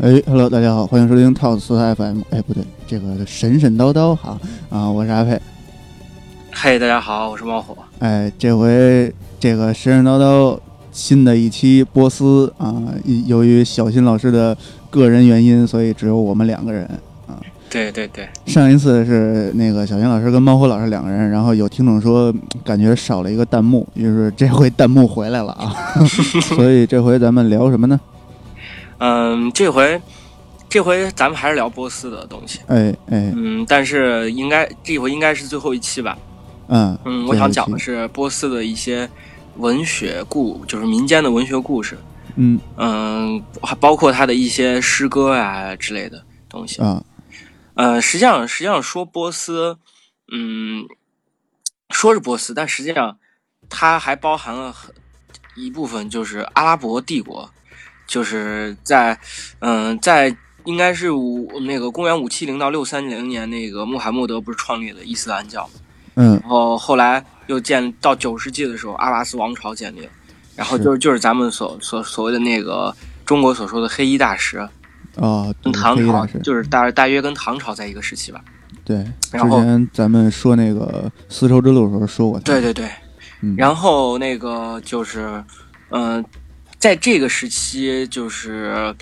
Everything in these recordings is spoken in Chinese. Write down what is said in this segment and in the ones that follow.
哎，Hello，大家好，欢迎收听 Talk 四 FM。哎，不对，这个神神叨叨哈啊，我是阿佩。嘿，大家好，我是猫火。哎，这回这个神神叨叨新的一期波斯啊，由于小新老师的个人原因，所以只有我们两个人啊。对对对，上一次是那个小新老师跟猫火老师两个人，然后有听众说感觉少了一个弹幕，于是这回弹幕回来了啊。所以这回咱们聊什么呢？嗯，这回，这回咱们还是聊波斯的东西。哎哎，嗯，但是应该这回应该是最后一期吧？嗯嗯，我想讲的是波斯的一些文学故，就是民间的文学故事。嗯嗯，还包括他的一些诗歌啊之类的东西。啊，呃，实际上实际上说波斯，嗯，说是波斯，但实际上它还包含了很一部分，就是阿拉伯帝国。就是在，嗯，在应该是五那个公元五七零到六三零年，那个穆罕默德不是创立了伊斯兰教，嗯，然后后来又建到九世纪的时候，阿拔斯王朝建立了，然后就是就是咱们所所所谓的那个中国所说的黑衣大食，哦，跟唐朝就是大大约跟唐朝在一个时期吧。对，然后之前咱们说那个丝绸之路的时候说过，对对对，嗯，然后那个就是，嗯。在这个时期，就是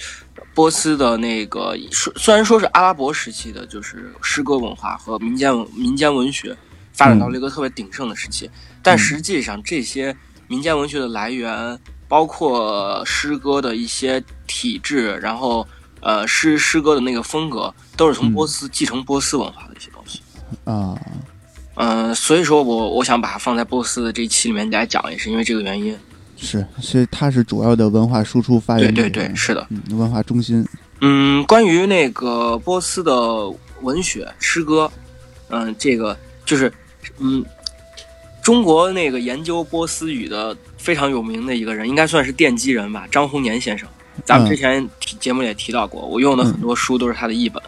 波斯的那个，虽虽然说是阿拉伯时期的，就是诗歌文化和民间民间文学发展到了一个特别鼎盛的时期，但实际上这些民间文学的来源，包括诗歌的一些体制，然后呃诗诗歌的那个风格，都是从波斯继承波斯文化的一些东西。啊，嗯，所以说我我想把它放在波斯的这一期里面来讲，也是因为这个原因。是，所以它是主要的文化输出发源地，对对对，是的，嗯，文化中心。嗯，关于那个波斯的文学诗歌，嗯，这个就是，嗯，中国那个研究波斯语的非常有名的一个人，应该算是奠基人吧，张宏年先生。咱们之前节目也提到过，我用的很多书都是他的译本。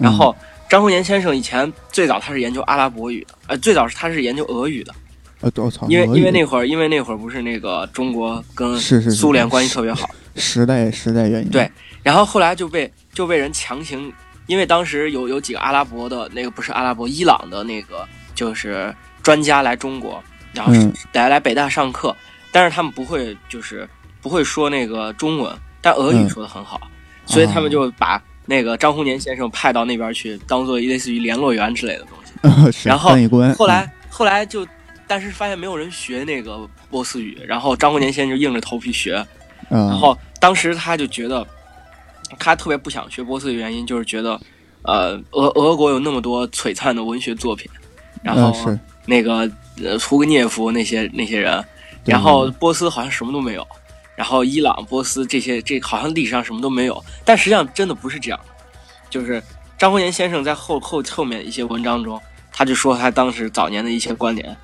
然后，张宏年先生以前最早他是研究阿拉伯语的，呃，最早是他是研究俄语的。呃，我操！因为因为那会儿，因为那会儿不是那个中国跟苏联关系特别好，时代时代原因。对，然后后来就被就被人强行，因为当时有有几个阿拉伯的那个不是阿拉伯，伊朗的那个就是专家来中国，然后来来北大上课，但是他们不会就是不会说那个中文，但俄语说的很好，所以他们就把那个张宏年先生派到那边去，当做类似于联络员之类的东西。然后后来后来就。但是发现没有人学那个波斯语，然后张国年先生就硬着头皮学，然后当时他就觉得，他特别不想学波斯的原因就是觉得，呃，俄俄国有那么多璀璨的文学作品，然后那个呃屠格涅夫那些那些人，然后波斯好像什么都没有，然后伊朗、波斯这些这好像历史上什么都没有，但实际上真的不是这样，就是张国年先生在后后后面一些文章中，他就说他当时早年的一些观点。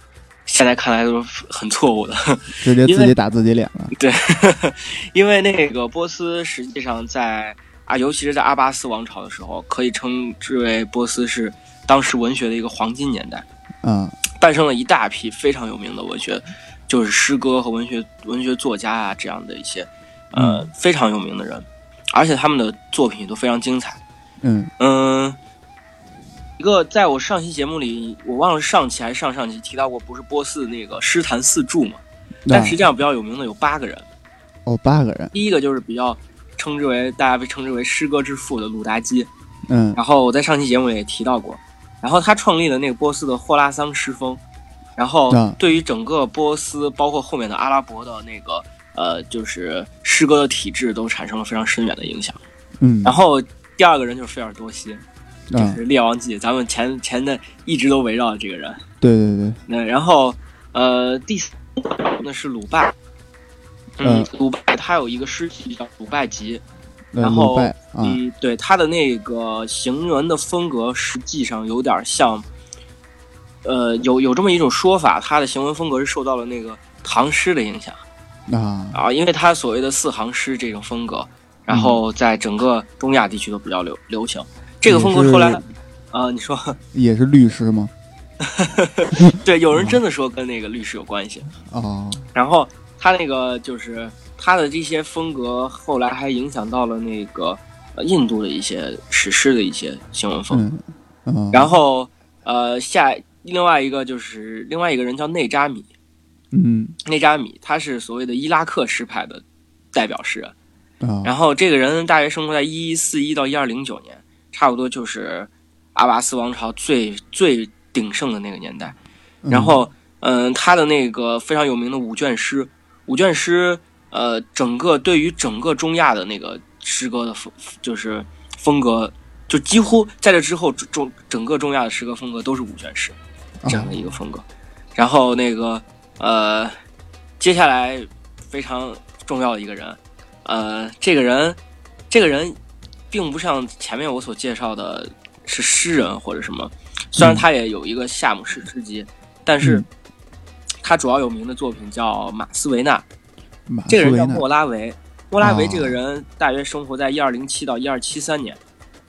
现在看来都是很错误的，直接自己打自己脸了。对，因为那个波斯实际上在啊，尤其是在阿巴斯王朝的时候，可以称之为波斯是当时文学的一个黄金年代。嗯，诞生了一大批非常有名的文学，就是诗歌和文学文学作家啊这样的一些呃非常有名的人，而且他们的作品都非常精彩。嗯嗯。一个，在我上期节目里，我忘了上期还是上上期提到过，不是波斯那个诗坛四柱嘛？但实际上比较有名的有八个人。哦，八个人。第一个就是比较称之为大家被称之为诗歌之父的鲁达基。嗯。然后我在上期节目里也提到过，然后他创立了那个波斯的霍拉桑诗风，然后对于整个波斯，包括后面的阿拉伯的那个呃，就是诗歌的体制都产生了非常深远的影响。嗯。然后第二个人就是菲尔多西。就是《列王记》，咱们前前的一直都围绕着这个人。对对对。那然后，呃，第四那是鲁拜。嗯，鲁拜他有一个诗集叫《鲁拜集》，然后嗯，对他的那个行文的风格实际上有点像，呃，有有这么一种说法，他的行文风格是受到了那个唐诗的影响。啊啊，因为他所谓的四行诗这种风格，然后在整个中亚地区都比较流流行。这个风格后来，啊，你说 也是律师吗？对，有人真的说跟那个律师有关系哦。然后他那个就是他的这些风格，后来还影响到了那个印度的一些史诗的一些新闻风。嗯，然后呃下另外一个就是另外一个人叫内扎米，嗯，内扎米他是所谓的伊拉克诗派的代表诗人。啊，然后这个人大约生活在一一四一到一二零九年，差不多就是阿拔斯王朝最最鼎盛的那个年代。然后，嗯，他的那个非常有名的五卷诗，五卷诗，呃，整个对于整个中亚的那个诗歌的风，就是风格，就几乎在这之后，中整个中亚的诗歌风格都是五卷诗这样的一个风格。然后那个，呃，接下来非常重要的一个人。呃，这个人，这个人，并不像前面我所介绍的是诗人或者什么，虽然他也有一个夏姆诗诗集，但是他主要有名的作品叫马斯维纳。这个人叫莫拉维，莫拉维这个人大约生活在一二零七到一二七三年，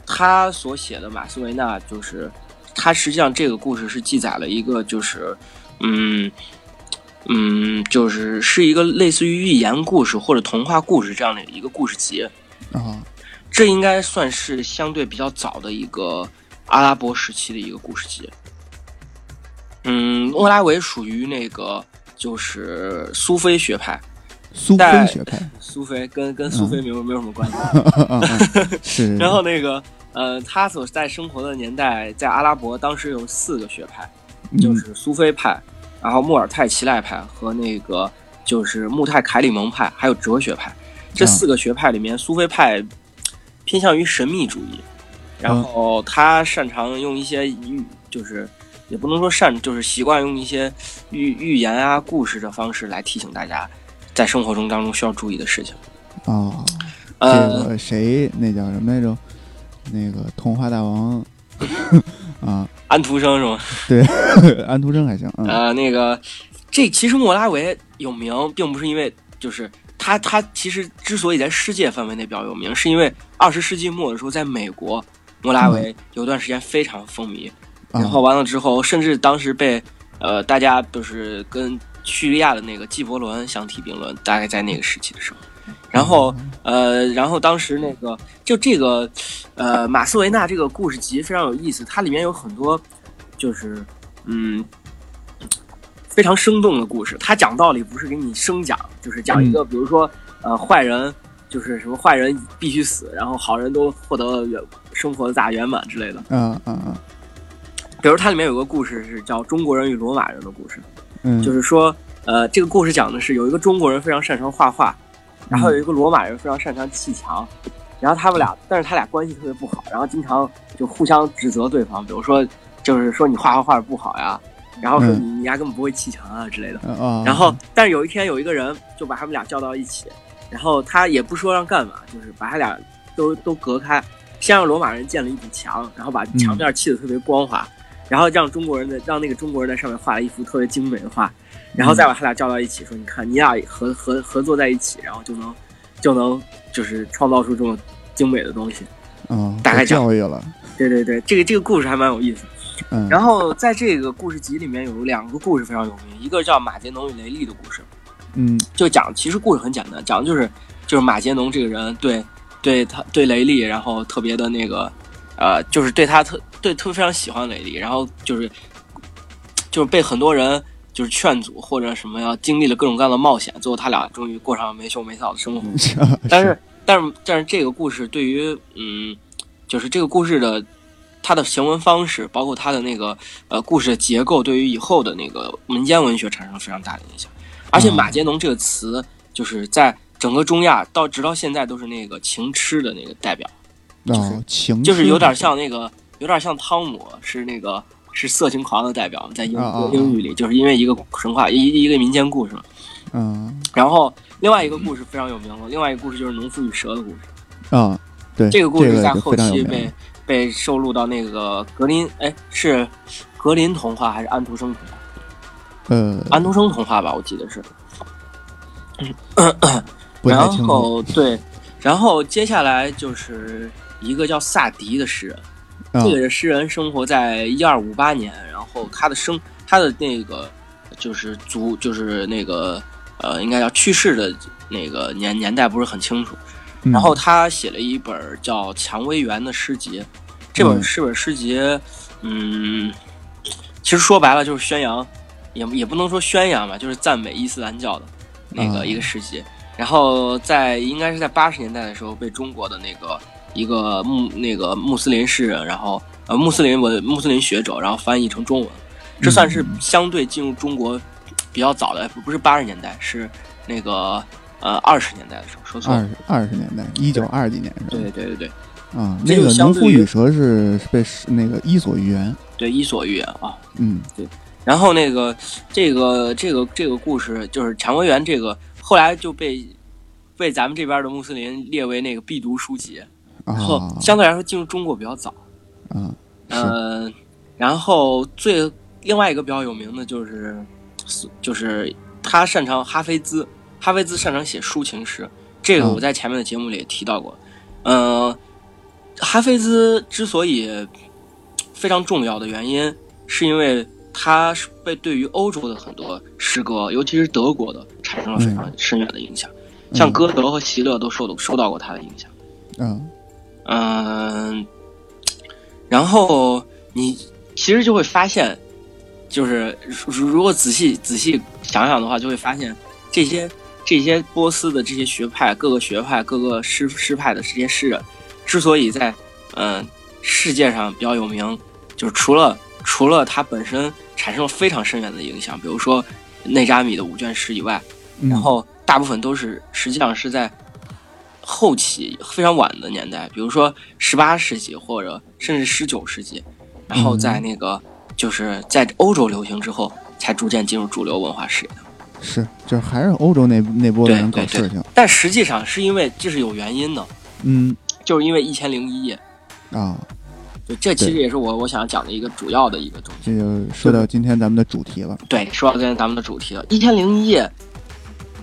他所写的马斯维纳就是他实际上这个故事是记载了一个就是嗯。嗯，就是是一个类似于寓言故事或者童话故事这样的一个故事集啊，这应该算是相对比较早的一个阿拉伯时期的一个故事集。嗯，莫拉维属于那个就是苏菲学派，苏菲学派，苏菲跟跟苏菲没有没有什么关系。是。然后那个呃，他所在生活的年代，在阿拉伯当时有四个学派，就是苏菲派。然后穆尔泰齐赖派和那个就是穆泰凯里蒙派，还有哲学派，这四个学派里面，苏菲派偏向于神秘主义，然后他擅长用一些预，就是也不能说善，就是习惯用一些寓寓言啊、故事的方式来提醒大家在生活中当中需要注意的事情。啊，这个谁那叫什么来着？那个童话大王。啊，安徒生是吗？对，安徒生还行。呃，那个，这其实莫拉维有名，并不是因为就是他，他其实之所以在世界范围内比较有名，是因为二十世纪末的时候，在美国，莫拉维有段时间非常风靡，然后完了之后，甚至当时被呃大家就是跟叙利亚的那个纪伯伦相提并论，大概在那个时期的时候。然后，呃，然后当时那个就这个，呃，马斯维纳这个故事集非常有意思，它里面有很多，就是嗯，非常生动的故事。他讲道理不是给你生讲，就是讲一个，比如说，呃，坏人就是什么坏人必须死，然后好人都获得圆生活的大圆满之类的。嗯嗯嗯。比如它里面有个故事是叫《中国人与罗马人的故事》，嗯，就是说，呃，这个故事讲的是有一个中国人非常擅长画画。然后有一个罗马人非常擅长砌墙，然后他们俩，但是他俩关系特别不好，然后经常就互相指责对方，比如说就是说你画画画的不好呀，然后说你你丫根本不会砌墙啊之类的。然后，但是有一天有一个人就把他们俩叫到一起，然后他也不说让干嘛，就是把他俩都都隔开，先让罗马人建了一堵墙，然后把墙面砌的特别光滑，然后让中国人的让那个中国人在上面画了一幅特别精美的画。然后再把他俩叫到一起，说：“你看，你俩合合合作在一起，然后就能，就能就是创造出这么精美的东西。”嗯，大概教育了。对对对，这个这个故事还蛮有意思。嗯。然后在这个故事集里面有两个故事非常有名，一个叫马杰农与雷利的故事。嗯。就讲，其实故事很简单，讲的就是就是马杰农这个人对对他对雷利，然后特别的那个呃，就是对他特对特别非常喜欢雷利，然后就是就是被很多人。就是劝阻或者什么，要经历了各种各样的冒险，最后他俩终于过上了没羞没臊的生活。但是，但是，但是这个故事对于，嗯，就是这个故事的它的行文方式，包括他的那个呃故事的结构，对于以后的那个民间文学产生了非常大的影响。而且，马杰农这个词，就是在整个中亚到直到现在都是那个情痴的那个代表，就是情，就是有点像那个，有点像汤姆是那个。是色情狂的代表，在英英语里，就是因为一个神话，一一个民间故事嘛。嗯。然后另外一个故事非常有名了，另外一个故事就是农夫与蛇的故事。啊，对。这个故事在后期被被收录到那个格林，哎，是格林童话还是安徒生童话？嗯，安徒生童话吧，我记得是。然后对，然后接下来就是一个叫萨迪的诗人。这个诗人生活在一二五八年，然后他的生他的那个就是族就是那个呃，应该叫去世的那个年年代不是很清楚。然后他写了一本叫《蔷薇园》的诗集，这本是本诗集，嗯，其实说白了就是宣扬，也也不能说宣扬吧，就是赞美伊斯兰教的那个一个诗集。然后在应该是在八十年代的时候，被中国的那个一个穆那个穆斯林诗人，然后呃穆斯林文穆斯林学者，然后翻译成中文，这算是相对进入中国比较早的，不是八十年代，是那个。呃，二十年代的时候说错，二十二十年代，一九二几年是吧？对对对对，啊，那个农夫与蛇是被那个伊索寓言，对伊索寓言啊，嗯。对，然后那个这个这个这个故事就是蔷薇园这个后来就被被咱们这边的穆斯林列为那个必读书籍，然后相对来说进入中国比较早，嗯嗯，然后最另外一个比较有名的就是就是他擅长哈菲兹。哈菲兹擅长写抒情诗，这个我在前面的节目里也提到过。嗯，哈菲兹之所以非常重要的原因，是因为他是被对于欧洲的很多诗歌，尤其是德国的，产生了非常深远的影响。像歌德和席勒都受到受到过他的影响。嗯嗯，然后你其实就会发现，就是如果仔细仔细想想的话，就会发现这些。这些波斯的这些学派，各个学派、各个诗诗派的这些诗人，之所以在嗯世界上比较有名，就是除了除了他本身产生了非常深远的影响，比如说内扎米的五卷诗以外，然后大部分都是实际上是在后期非常晚的年代，比如说十八世纪或者甚至十九世纪，然后在那个就是在欧洲流行之后，才逐渐进入主流文化视野的。是，就是还是欧洲那那波人搞事情，但实际上是因为这是有原因的，嗯，就是因为《一千零一夜》啊，对，这其实也是我我想讲的一个主要的一个东西。这就说到今天咱们的主题了，对，说到今天咱们的主题了，《一千零一夜》，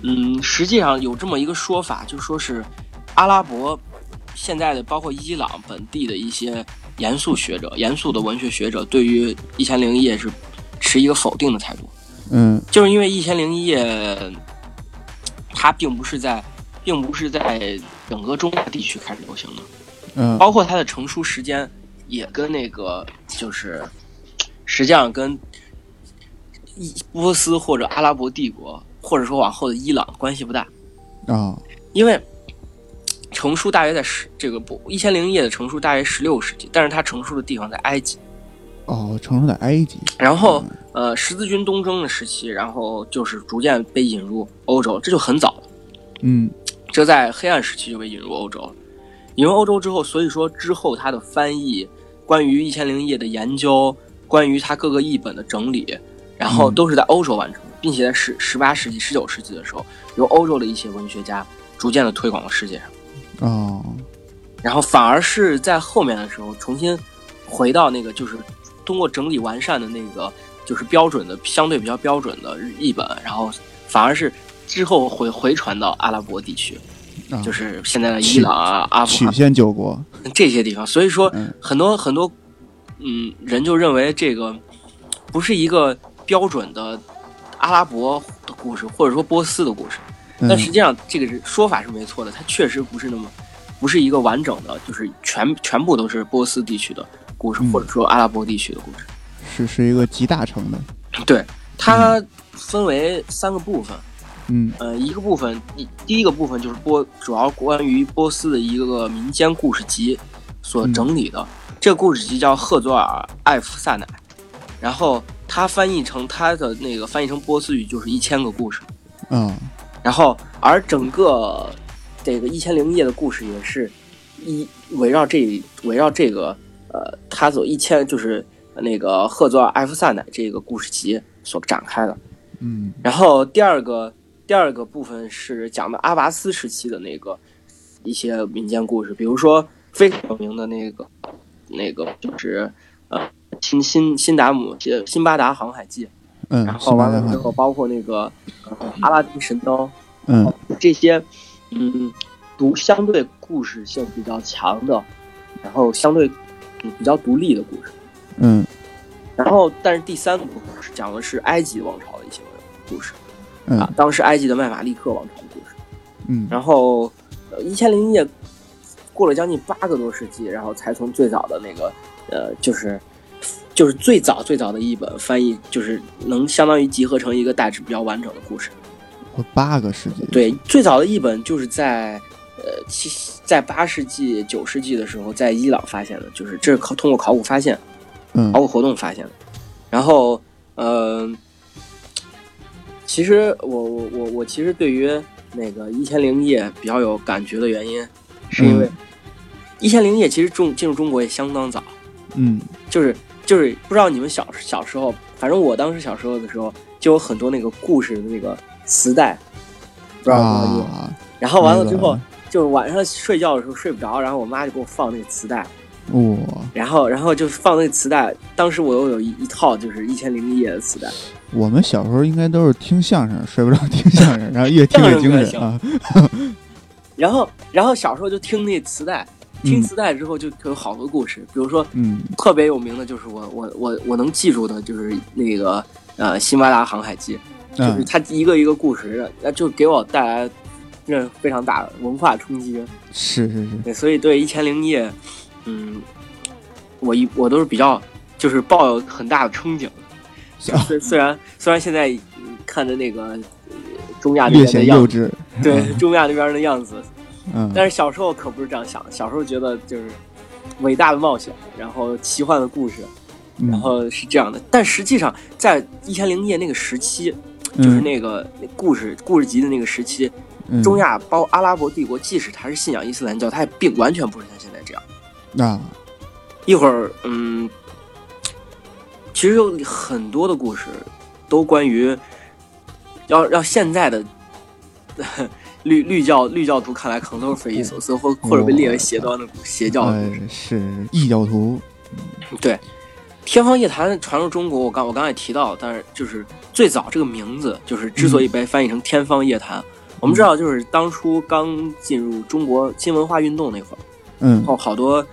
嗯，实际上有这么一个说法，就说是阿拉伯现在的包括伊朗本地的一些严肃学者、严肃的文学学者，对于《一千零一夜》是持一个否定的态度。嗯，就是因为《一千零一夜》，它并不是在，并不是在整个中亚地区开始流行的，嗯，包括它的成书时间也跟那个就是，实际上跟伊波斯或者阿拉伯帝国，或者说往后的伊朗关系不大。啊，因为成书大约在十这个不《一千零一夜》的成书大约十六世纪，但是它成书的地方在埃及。哦，成熟在埃及，然后呃，十字军东征的时期，然后就是逐渐被引入欧洲，这就很早了。嗯，这在黑暗时期就被引入欧洲了。引入欧洲之后，所以说之后它的翻译，关于《一千零一夜》的研究，关于它各个译本的整理，然后都是在欧洲完成，并且在十十八世纪、十九世纪的时候，由欧洲的一些文学家逐渐的推广到世界上。哦，然后反而是在后面的时候，重新回到那个就是。通过整理完善的那个就是标准的相对比较标准的译本，然后反而是之后回回传到阿拉伯地区，就是现在的伊朗啊、阿富汗、曲线救国这些地方。所以说，很多很多嗯人就认为这个不是一个标准的阿拉伯的故事，或者说波斯的故事。但实际上，这个说法是没错的，它确实不是那么不是一个完整的，就是全全部都是波斯地区的。故事，或者说阿拉伯地区的故事，是是一个集大成的。对，它分为三个部分。嗯，呃，一个部分，第第一个部分就是波，主要关于波斯的一个民间故事集所整理的。这个故事集叫《赫佐尔艾夫萨乃》，然后它翻译成它的那个翻译成波斯语就是一千个故事。嗯，然后而整个这个一千零一夜的故事也是一围绕这围绕这个。呃，他走一千就是那个赫佐尔艾夫萨乃这个故事集所展开的，嗯，然后第二个第二个部分是讲的阿拔斯时期的那个一些民间故事，比如说非常有名的那个那个就是呃新新辛达姆辛巴达航海记，嗯，然后完了之后包括那个阿拉丁神灯，嗯，这些嗯读相对故事性比较强的，然后相对。比较独立的故事，嗯，然后但是第三个故事讲的是埃及王朝的一些故事，啊，当时埃及的麦马利克王朝的故事，嗯，然后一千零一夜过了将近八个多世纪，然后才从最早的那个呃，就是就是最早最早的一本翻译，就是能相当于集合成一个大致比较完整的故事。八个世纪。对，最早的一本就是在呃七在八世纪九世纪的时候，在伊朗发现的，就是这是考通过考古发现，嗯考古活动发现的。然后呃，其实我我我我其实对于那个《一千零一夜》比较有感觉的原因，是因为《一千零一夜》其实中进入中国也相当早，嗯就是就是不知道你们小小时候，反正我当时小时候的时候，就有很多那个故事的那个磁带，不知道有没有？啊，然后完了之后那个，就是晚上睡觉的时候睡不着，然后我妈就给我放那个磁带，哇，然后然后就放那个磁带。当时我又有一一套就是《一千零一夜》的磁带，我们小时候应该都是听相声，睡不着听相声，然后越听越精神啊。然后然后小时候就听那磁带，听嗯磁带之后就有好多故事，比如说嗯特别有名的就是我我我我能记住的就是那个呃辛巴达航海记，就是嗯，它一个一个故事，呃就给我带来这非常大的文化冲击。是是是，对，所以对《一千零一夜》，嗯，我一我都是比较就是抱有很大的憧憬。啊虽虽然虽然现在嗯看着那个呃中亚那边的样子，幼稚。对中亚那边的样子，嗯，但是小时候可不是这样想的。小时候觉得就是伟大的冒险，然后奇幻的故事，嗯然后是这样的。但实际上，在《一千零一夜》那个时期，就是那个那故事故事集的那个时期，嗯中亚包阿拉伯帝国，即使他是信仰伊斯兰教，他也并完全不是像现在这样。啊，一会儿，嗯，其实有很多的故事都关于要让现在的 绿绿教绿教徒看来可能都是匪夷所思，或或者被列为邪端的邪教的故事。哎是异教徒。对，天方夜谭传入中国，我刚我刚才也提到，但是就是最早这个名字，就是之所以被翻译成天方夜谭，我们知道就是当初刚进入中国新文化运动那会儿，嗯。然后好多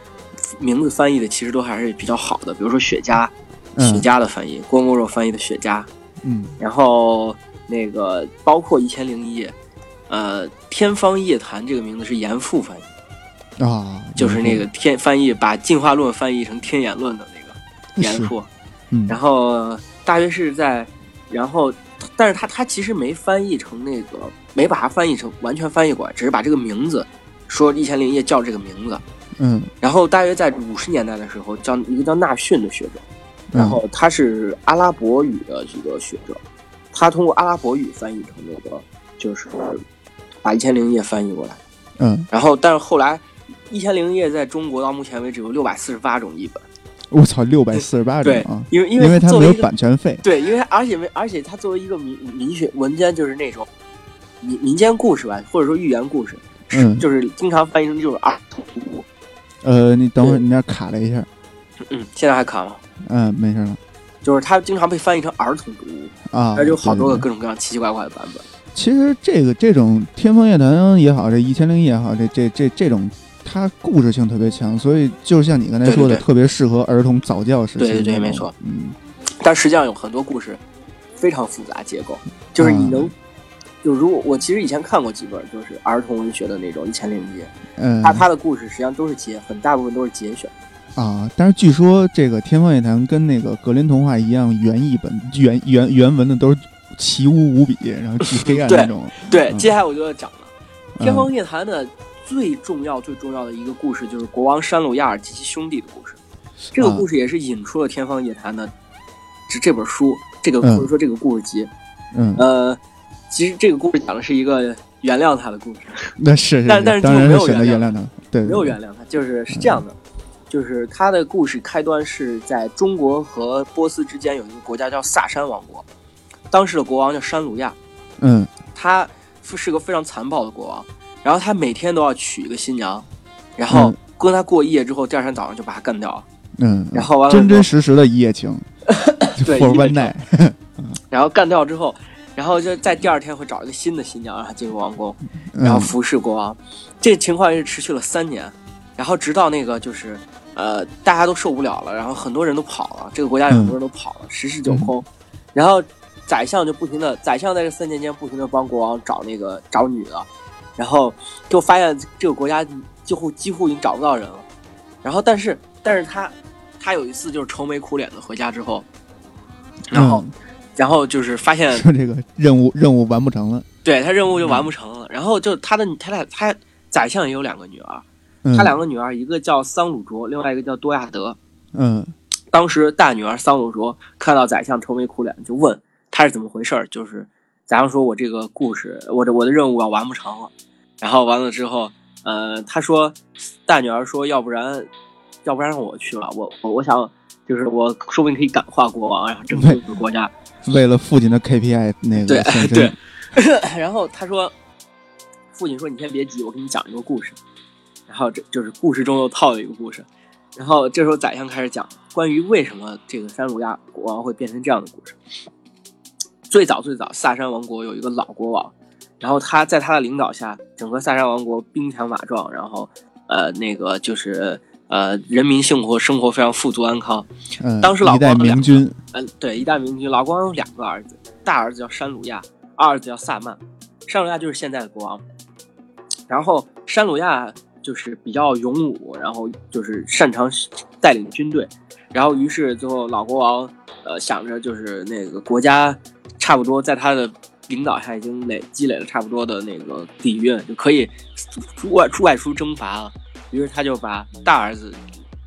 名字翻译的其实都还是比较好的，比如说雪茄，雪嗯茄的翻译，郭沫若翻译的雪茄，嗯。然后那个包括一千零一夜，呃，天方夜谭这个名字是严复翻译，啊，就是那个天翻译把进化论翻译成天演论的那个严复。嗯，然后大约是在，然后，但是他他其实没翻译成那个，没把它翻译成完全翻译过来，只是把这个名字说《一千零一夜》叫这个名字。嗯然后大约在五十年代的时候，叫一个叫纳逊的学者，嗯然后他是阿拉伯语的一个学者，他通过阿拉伯语翻译成那个，就是把《一千零一夜》翻译过来。嗯，然后，但是后来，《一千零一夜》在中国到目前为止有六百四十八种译本。我操，六百四十八种啊，，因为因因为它没有版权费。对，因为而且没，而且它作为一个民民学文间，就是那种民民间故事吧，或者说寓言故事，是嗯就是经常翻译成就是儿童读物。呃，你等会儿，你那儿卡了一下。嗯，现在还卡吗？嗯，没事了就是它经常被翻译成儿童读物，啊。有好多个各种各样奇奇怪怪的版本。其实这个这种天方夜谭也好，这一千零一也好，这这这这种，它故事性特别强，所以就像你刚才说的，对对对特别适合儿童早教时期。对对对没错。嗯但实际上有很多故事非常复杂结构，就是你能。啊就如果我其实以前看过几本，就是儿童文学的那种《一千零一夜》，嗯它它的故事实际上都是节，很大部分都是节选。啊，但是据说这个天方夜谭跟那个格林童话一样，原译本原原原文的都是奇污无比，然后巨黑暗那种。对，嗯接下来我就要讲了。嗯天方夜谭的最重要、最重要的一个故事，就是国王山鲁亚尔及其兄弟的故事。这个啊故事也是引出了《天方夜谭》的这这本书，这个嗯。或者说这个故事集。嗯，呃，其实这个故事讲的是一个原谅他的故事，那是是，但但是当然没有原谅他，对，对。没有原谅他，就是是这样的，就是他的故事开端是在中国和波斯之间有一个国家叫萨珊王国，当时的国王叫山鲁亚，嗯。他是个非常残暴的国王，然后他每天都要娶一个新娘，然后嗯。跟他过一夜之后，第二天早上就把他干掉了，嗯，然后完了真真实实的一夜情。对一夜情。然后干掉之后，然后就在第二天会找一个新的新娘让他进入王宫，然后嗯服侍国王。这情况一直持续了三年，然后直到那个就是呃大家都受不了了，然后很多人都跑了，这个国家有很多人都跑了，十室九空，然后宰相就不停的，宰相在这三年间不停的帮国王找那个找女的，然后就发现这个国家几乎几乎已经找不到人了。然后但是但是他他有一次就是愁眉苦脸的回家之后，然后然后就是发现说这个任务任务完不成了，对他任务就完不成了。然后就他的他俩他宰相也有两个女儿，嗯他两个女儿一个叫桑鲁卓，另外一个叫多亚德。嗯当时大女儿桑鲁卓看到宰相愁眉苦脸，就问他是怎么回事儿。就是宰相说：“我这个故事，我的我的任务要完不成了。”然后完了之后，呃，他说大女儿说：“要不然，要不然让我去了。我我我想，就是我说不定可以感化国王，然后拯救这个国家。为了父亲的 KPI 那个对对 然后他说，父亲说：“你先别急，我给你讲一个故事。”然后这就是故事中又套了一个故事。然后这时候宰相开始讲关于为什么这个山鲁亚国王会变成这样的故事。最早最早，萨珊王国有一个老国王，然后他在他的领导下，整个萨珊王国兵强马壮，然后呃那个就是呃人民幸活生活非常富足安康。嗯，当时老一代国王明君，嗯，对，一代明君，老国王有两个儿子，大儿子叫山鲁亚，二儿子叫萨曼。山鲁亚就是现在的国王。然后山鲁亚就是比较勇武，然后就是擅长带领军队。然后于是最后老国王呃想着就是那个国家差不多在他的领导下已经累积累了差不多的那个底蕴，就可以出外出外出征伐了。于是他就把大儿子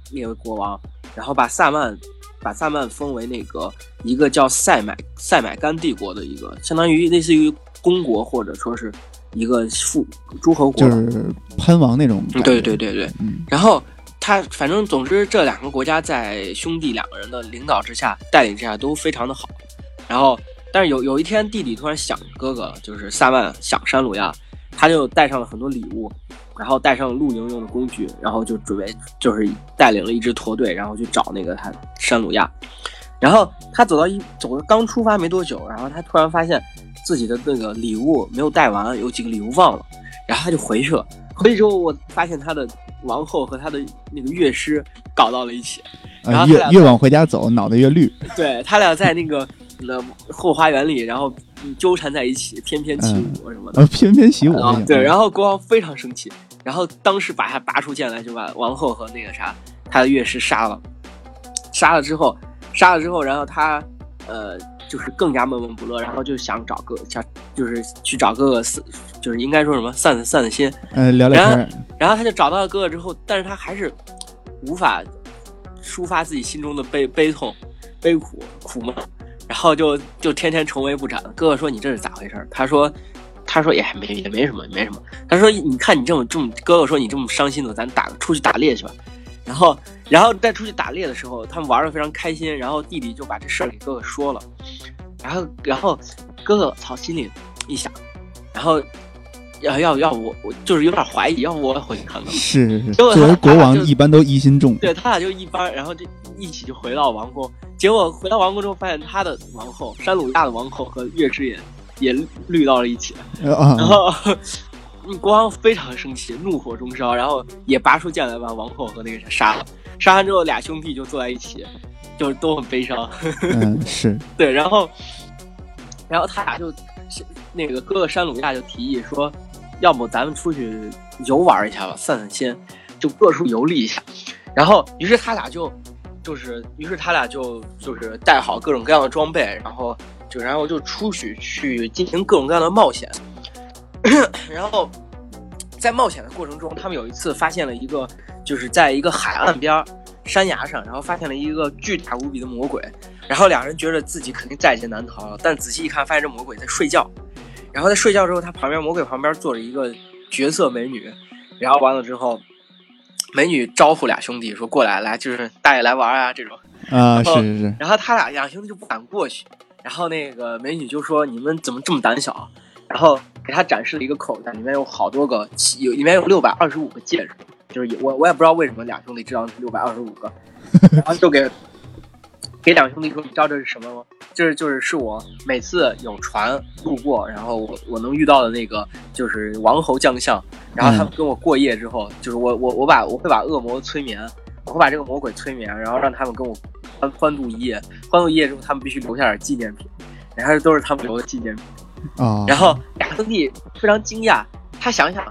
列为国王，然后把萨曼把萨曼封为那个一个叫塞买塞买干帝国的一个，相当于类似于公国或者说是一个附诸侯国。就是藩王那种。嗯对对对对。嗯然后他反正总之这两个国家在兄弟两个人的领导之下、带领之下都非常的好。然后，但是有有一天弟弟突然想哥哥了，就是萨曼想山鲁亚，他就带上了很多礼物，然后带上了露营用的工具，然后就准备就是带领了一支驼队，然后去找那个他山鲁亚。然后他走到一走刚出发没多久，然后他突然发现自己的那个礼物没有带完，有几个礼物忘了，然后他就回去了。回去之后，我发现他的王后和他的那个乐师搞到了一起，然啊，后越越往回家走，脑袋越绿。对他俩在那个呃后花园里，然后纠缠在一起，翩翩起舞什么的。呃，翩翩起舞啊，对，然后后国王非常生气，然后当时把他拔出剑来，就把王后和那个啥他的乐师杀了。杀了之后，杀了之后，然后他呃就是更加闷闷不乐，然后就想找个想就是去找哥哥散，就是应该说什么散散散散心。嗯聊聊天儿，然后他就找到了哥哥之后，但是他还是无法抒发自己心中的悲悲痛、悲苦、苦闷，然后就就天天愁眉不展。哥哥说：“你这是咋回事？”他说：“他说也没也没什么，没什么。”他说：“你看你这么这么，哥哥说你这么伤心的，咱打出去打猎去吧。”然后，然后在出去打猎的时候，他们玩的非常开心。然后弟弟就把这事儿给哥哥说了，然后，然后哥哥操心里一想，然后要要要我我就是有点怀疑，要不我也回去看看。是 是是，作为国王一般都疑心重。对他俩就一般，然后就一起就回到王宫。结果回到王宫之后，发现他的王后山鲁亚的王后和月之也也绿到了一起。然，后嗯国王非常生气，怒火中烧，然后也拔出剑来把王后和那个谁杀了。杀完之后，俩兄弟就坐在一起，就是都很悲伤。嗯 是，对，然后，然后他俩就那个哥哥山鲁亚就提议说，要不咱们出去游玩一下吧，散散心，就各处游历一下。然后，于是他俩就就是，于是他俩就就是带好各种各样的装备，然后就然后就出去去进行各种各样的冒险。然后在冒险的过程中，他们有一次发现了一个，就是在一个海岸边儿山崖上，然后发现了一个巨大无比的魔鬼。然后两人觉得自己肯定在劫难逃了，但仔细一看，发现这魔鬼在睡觉。然后在睡觉之后，他旁边魔鬼旁边坐着一个绝色美女。然后完了之后，美女招呼俩兄弟说：“过来，来，就是大爷来玩啊这种。”啊是是是，然后他俩两兄弟就不敢过去，然后那个美女就说：“你们怎么这么胆小？”然后给他展示了一个口袋，里面有好多个，有里面有六百二十五个戒指，就是我我也不知道为什么俩兄弟知道是六百二十五个，然后就给给两兄弟说：“你知道这是什么吗？这是就是是我每次有船路过，然后我我能遇到的那个就是王侯将相，然后他们跟我过夜之后，就是我我我把我会把恶魔催眠，我会把这个魔鬼催眠，然后让他们跟我欢欢度一夜，欢度一夜之后，他们必须留下点纪念品，然后都是他们留的纪念品。啊，然后俩兄弟非常惊讶，他他想想，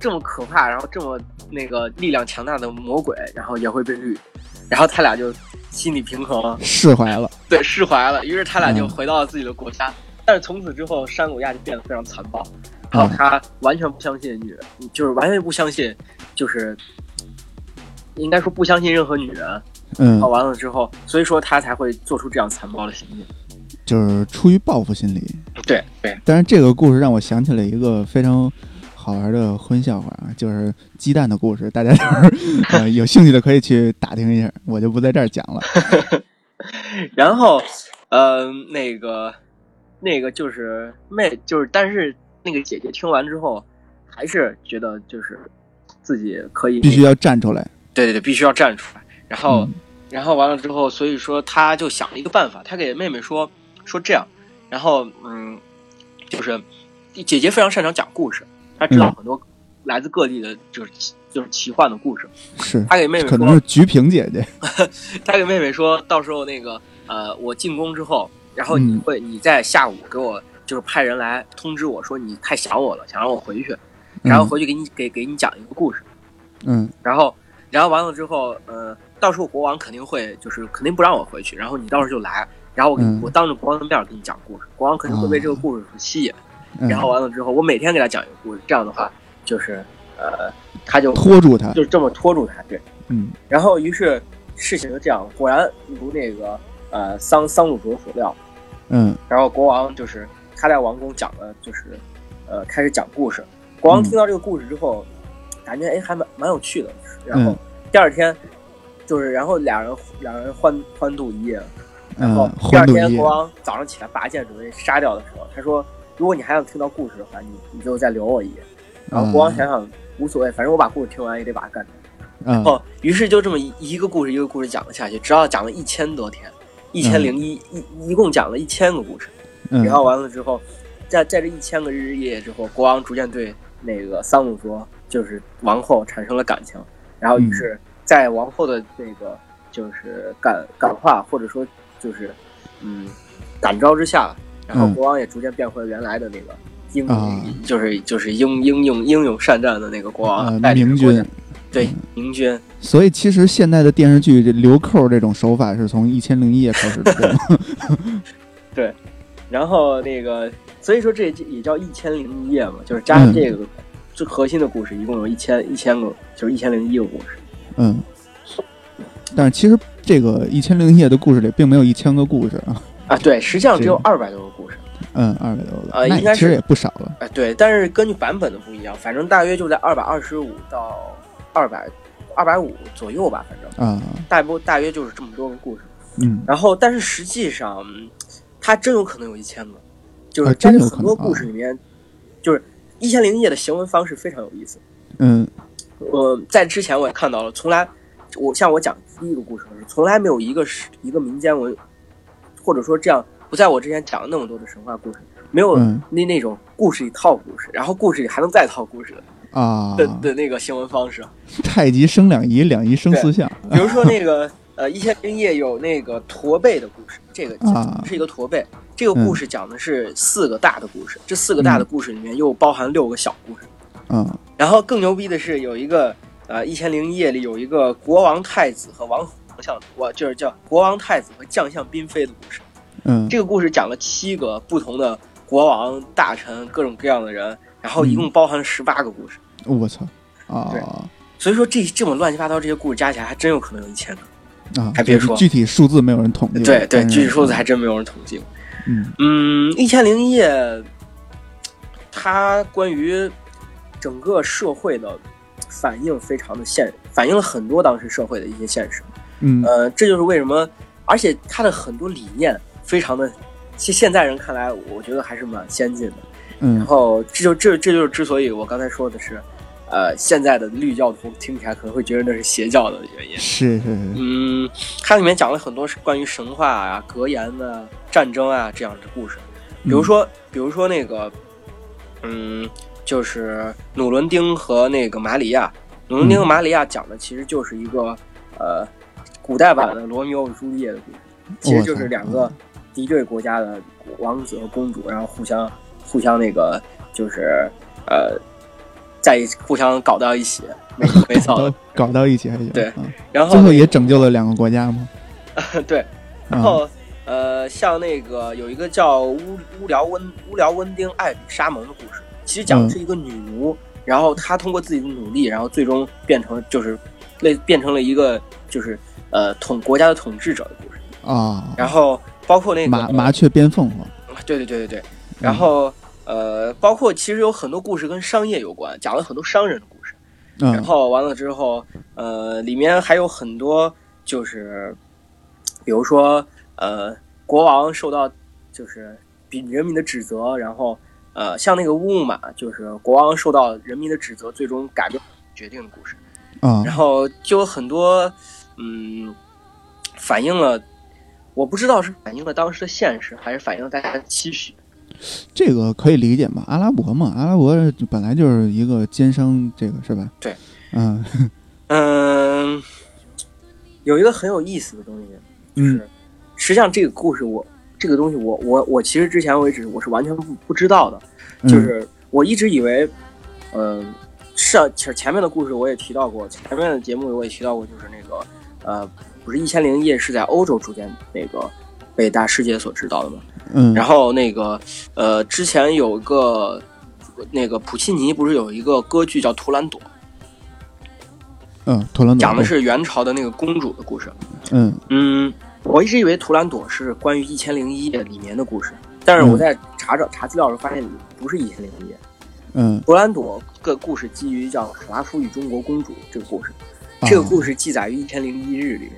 这么可怕，然后这么那个力量强大的魔鬼，然后也会被绿，然后他俩就心理平衡，释怀了，对，释怀了。于是他俩就回到了自己的国家。但是从此之后，山谷亚就变得非常残暴，然后他完全不相信女人，就是完全不相信，就是应该说不相信任何女人。嗯，完了之后，所以说他才会做出这样残暴的行径，就是出于报复心理。对对。但是这个故事让我想起了一个非常好玩的荤笑话啊，就是鸡蛋的故事，大家就是呃有兴趣的可以去打听一下，我就不在这儿讲了。然后，呃，那个那个就是妹，就是但是那个姐姐听完之后，还是觉得就是自己可以必须要站出来。对对对，必须要站出来。然后，然后完了之后，所以说他就想了一个办法，他给妹妹说说这样，然后嗯，就是姐姐非常擅长讲故事，她知道很多来自各地的，就是就是奇幻的故事。是，他给妹妹可能是菊萍姐姐，他给妹妹说到时候那个呃，我进宫之后，然后你会你在下午给我就是派人来通知我说你太想我了，想让我回去，然后回去给你给给你讲一个故事。嗯，然后然后完了之后，呃。到时候国王肯定会，就是肯定不让我回去，然后你到时候就来，然后我给我当着国王的面给你讲故事，国王肯定会被这个故事所吸引，然后完了之后，我每天给他讲一个故事，这样的话就是呃，他就拖住他，就这么拖住他，对，嗯，然后于是事情就这样，果然如那个呃桑桑鲁卓所料，嗯，然后国王就是他在王宫讲了，就是呃开始讲故事，国王听到这个故事之后，感觉哎还蛮蛮有趣的，然后第二天。就是，然后俩人俩人欢欢度一夜，然后第二天国王早上起来拔剑准备杀掉的时候，他说：“如果你还想听到故事的话，你你就再留我一夜。”然后国王想想无所谓，反正我把故事听完也得把它干掉。然后于是就这么一一个故事一个故事讲了下去，直到讲了一千多天，一千零一一一共讲了一千个故事。然后完了之后，在在这一千个日日夜夜之后，国王逐渐对那个桑鲁卓就是王后产生了感情，然后于是。在王后的那个就是感感化或者说就是嗯感召之下，然后国王也逐渐变回了原来的那个英就是就是英英勇英勇善战的那个国王呃明君，对明君。所以其实现在的电视剧这留扣这种手法是从《一千零一夜》开始的。对，然后那个所以说这也叫《一千零一夜》嘛，就是加上这个最核心的故事，一共有一千一千个，就是一千零一个故事。嗯，但是其实这个一千零一夜的故事里并没有一千个故事啊啊，对，实际上只有二百多个。嗯，二百多个啊，应该其实也不少了。哎，对，但是根据版本的不一样，反正大约就在二百二十五到二百二百五左右吧，反正啊，大不大约就是这么多个故事。嗯，然后但是实际上，它真有可能有一千个，就是真的很多故事里面，就是一千零一夜的行文方式非常有意思。嗯。呃，在之前我也看到了，从来我像我讲第一个故事是从来没有一个是一个民间文，或者说这样不在我之前讲了那么多的神话故事，没有那那种故事里套故事，然后故事里还能再套故事的啊的的那个新闻方式。太极生两仪，两仪生四象。比如说那个呃，一千零一夜有那个驼背的故事，这个是一个驼背。这个故事讲的是四个大的故事，这四个大的故事里面又包含六个小故事。嗯。然后更牛逼的是，有一个呃《一千零一夜》里有一个国王太子和王丞相，我就是叫国王太子和将相嫔妃的故事。嗯，这个故事讲了七个不同的国王大臣，各种各样的人，然后一共包含了十八个故事。我操！啊，所以说这这么乱七八糟这些故事加起来，还真有可能有一千个啊！还别说具体数字没有人统计。对对，具体数字还真没有人统计。嗯嗯，《一千零一夜》它关于。整个社会的反应非常的现，反映了很多当时社会的一些现实。嗯，呃，这就是为什么，而且他的很多理念非常的，现现在人看来，我觉得还是蛮先进的。嗯，然后这就这这就是之所以我刚才说的是，呃，现在的绿教徒听起来可能会觉得那是邪教的原因。是是是。嗯，它里面讲了很多是关于神话啊、格言的战争啊这样的故事，比如说，比如说那个，嗯。就是努伦丁和那个玛里亚，努伦丁和玛里亚讲的其实就是一个呃古代版的罗密欧与朱丽叶的故事，其实就是两个敌对国家的王子和公主，然后互相互相那个就是呃在互相搞到一起，没没错，搞到一起还行。对，然后最后也拯救了两个国家吗？对，然后呃，像那个有一个叫乌乌辽温乌辽温丁艾比沙蒙的故事，其实讲的是一个女奴，然后她通过自己的努力，然后最终变成就是类变成了一个就是呃统国家的统治者的故事啊。然后包括那个麻麻雀变凤凰，对对对对对。然后呃，包括其实有很多故事跟商业有关，讲了很多商人的故事。然后完了之后，呃，里面还有很多就是。比如说，呃，国王受到就是比人民的指责，然后，呃，像那个乌木马，就是国王受到人民的指责，最终改变决定的故事。啊，然后就有很多，嗯，反映了，我不知道是反映了当时的现实，还是反映了大家的期许。这个可以理解嘛？阿拉伯嘛，阿拉伯本来就是一个奸商，这个是吧？对，嗯 嗯，有一个很有意思的东西。就是，实际上这个故事，我这个东西，我我我其实之前为止我是完全不不知道的，就是我一直以为，嗯，上其实前面的故事我也提到过，前面的节目我也提到过，就是那个呃，不是《一千零一夜》是在欧洲逐渐那个被大世界所知道的嘛，嗯，然后那个呃，之前有一个那个普契尼不是有一个歌剧叫《图兰朵》。嗯，图兰朵讲的是元朝的那个公主的故事。嗯嗯，我一直以为图兰朵是关于《一千零一夜》里面的故事，但是我在查找查资料的时候发现不是《一千零一夜》。嗯，图兰朵个故事基于叫《卡拉夫与中国公主》这个故事，这个故事记载于《一千零一日》里面。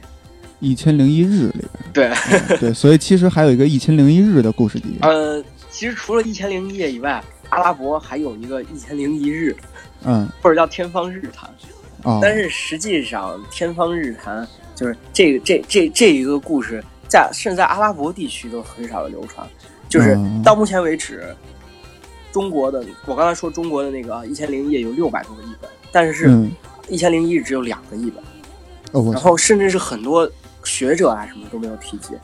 一千零一日里边。对对，所以其实还有一个《一千零一日》的故事集。呃，其实除了《一千零一夜》以外，阿拉伯还有一个《一千零一日》，嗯，或者叫《天方日谈》。但是实际上，天方日谭就是这个这这这一个故事，在甚至在阿拉伯地区都很少的流传。就是到目前为止，中国的我刚才说中国的那个《一千零一夜》有六百多个译本，但是《一千零一日》只有两个译本。然后甚至是很多学者啊什么都没有提及。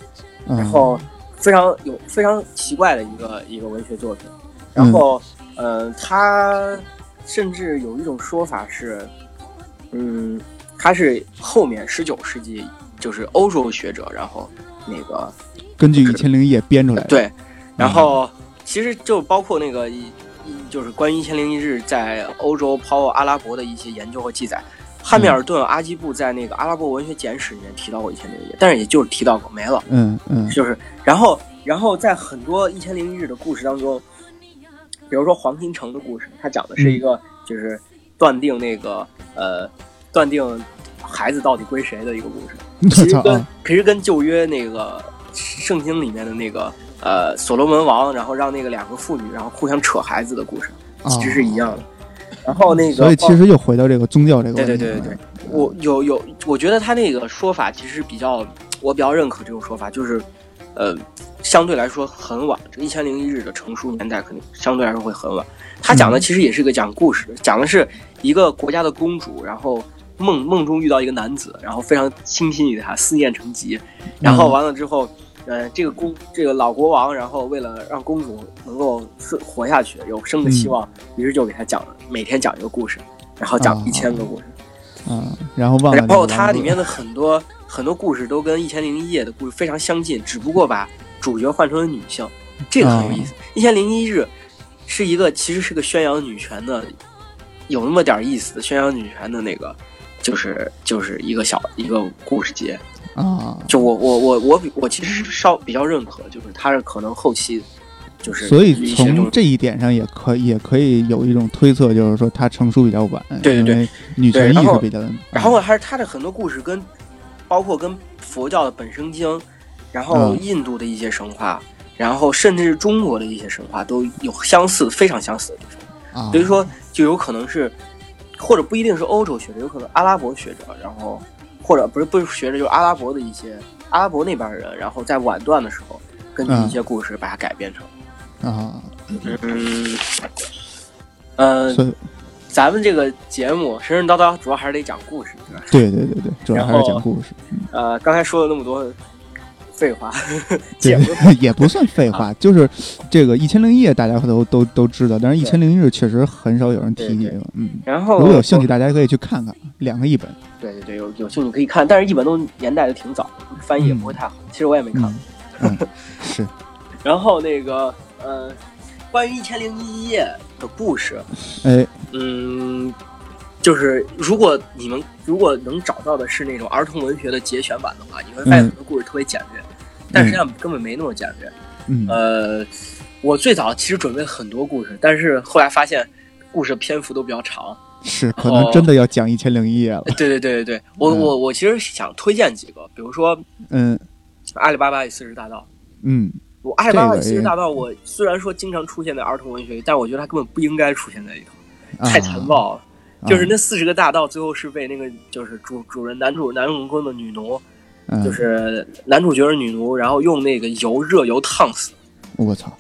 然后非常有非常奇怪的一个一个文学作品。然后，呃，他甚至有一种说法是。嗯，他是后面十九世纪，就是欧洲学者，然后那个根据《一千零一夜》编出来的。对，然后其实就包括那个一，就是关于《一千零一日》在欧洲包括阿拉伯的一些研究和记载。汉密尔顿、阿基布在那个《阿拉伯文学简史》里面提到过《一千零一夜》，但是也就是提到过，没了。嗯嗯，就是然后然后在很多《一千零一日》的故事当中，比如说黄金城的故事，它讲的是一个就是。断定那个呃，断定孩子到底归谁的一个故事，其实跟其实跟旧约那个圣经里面的那个呃所罗门王，然后让那个两个妇女然后互相扯孩子的故事，其实是一样的。然后那个，所以其实又回到这个宗教这个问题。对对对对对，我有有，我觉得他那个说法其实比较，我比较认可这种说法，就是呃，相对来说很晚，这一千零一日的成书年代肯定相对来说会很晚。他讲的其实也是个讲故事，讲的是一个国家的公主，然后梦梦中遇到一个男子，然后非常倾心于他，思念成疾，然后完了之后，呃，这个公这个老国王，然后为了让公主能够生活下去，有生的希望，于是就给他讲每天讲一个故事，然后讲一千个故事，嗯，然后忘了，然后它里面的很多很多故事都跟《一千零一夜》的故事非常相近，只不过把主角换成了女性，这个很有意思，《一千零一日》。是一个其实是个宣扬女权的，有那么点意思的宣扬女权的那个，就是就是一个小一个故事节啊。就我我我我比我其实稍比较认可，就是他是可能后期就是所以从这一点上也可也可以有一种推测，就是说他成熟比较晚。对对对，女权意识比较。然后还是他的很多故事跟包括跟佛教的本生经，然后印度的一些神话。然后，甚至是中国的一些神话都有相似、非常相似的地方，所以说就有可能是，或者不一定是欧洲学者，有可能阿拉伯学者，然后或者不是不是学着，就是阿拉伯的一些阿拉伯那边人，然后在晚段的时候，根据一些故事把它改编成啊，嗯，呃，咱们这个节目神神叨叨，主要还是得讲故事，对吧对对对对，主要还是讲故事。呃，刚才说了那么多。废话，也 也不算废话，就是这个《一千零一夜》，大家都都都知道，但是《一千零一日》确实很少有人提这个。嗯，然后如果有兴趣，大家可以去看看两个译本。对对对，有有兴趣可以看，但是译本都年代的挺早，翻译也不会太好。其实我也没看。嗯，是。然后那个呃，关于《一千零一夜》的故事，哎，嗯。就是如果你们如果能找到的是那种儿童文学的节选版的话，你会发现很多故事特别简略，但实际上根本没那么简略。嗯，呃，我最早其实准备很多故事，但是后来发现故事篇幅都比较长，是可能真的要讲一千零一夜了。对对对对对，我我我其实想推荐几个，比如说，嗯，阿里巴巴与四十大盗。嗯，我阿里巴巴与四十大盗，我虽然说经常出现在儿童文学里，但我觉得它根本不应该出现在里头，太残暴了。就是那四十个大盗，最后是被那个就是主主人男主男主人公的女奴，就是男主角是女奴，然后用那个油热油烫死。我操！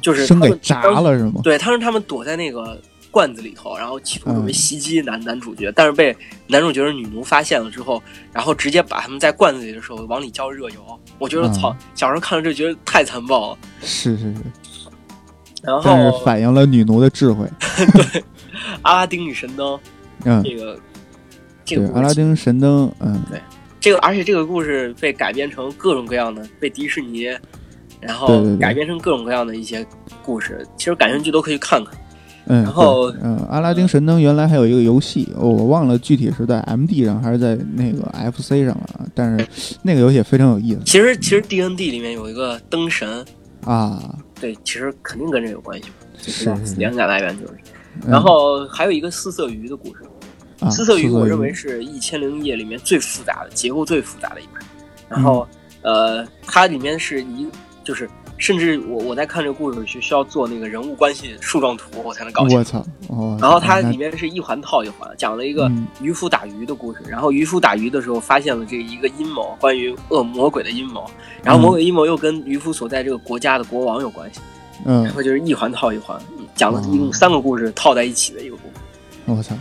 就是生给炸了是吗？对，当时他们躲在那个罐子里头，然后企图准备袭击男男主角，但是被男主角的女奴发现了之后，然后直接把他们在罐子里的时候往里浇热油。我觉得操，小时候看了这觉得太残暴了。是是是。然后反映了女奴的智慧。对。阿拉丁与神灯，嗯，这个，这个阿拉丁神灯，嗯，对，这个而且这个故事被改编成各种各样的，被迪士尼，然后改编成各种各样的一些故事，其实感兴趣都可以看看。嗯，然后，嗯，阿拉丁神灯原来还有一个游戏，我忘了具体是在 M D 上还是在那个 F C 上了，但是那个游戏也非常有意思。其实，其实 D N D 里面有一个灯神啊，对，其实肯定跟这有关系，是灵感来源就是。然后还有一个四色鱼的故事，四色鱼我认为是一千零一夜里面最复杂的结构最复杂的一版。然后呃，它里面是一就是甚至我我在看这个故事时需要做那个人物关系树状图我才能搞清。我操！然后它里面是一环套一环，讲了一个渔夫打鱼的故事。然后渔夫打鱼的时候发现了这一个阴谋，关于恶魔鬼的阴谋。然后魔鬼阴谋又跟渔夫所在这个国家的国王有关系。嗯，然后就是一环套一环。讲了一共三个故事套在一起的一个故事，我操，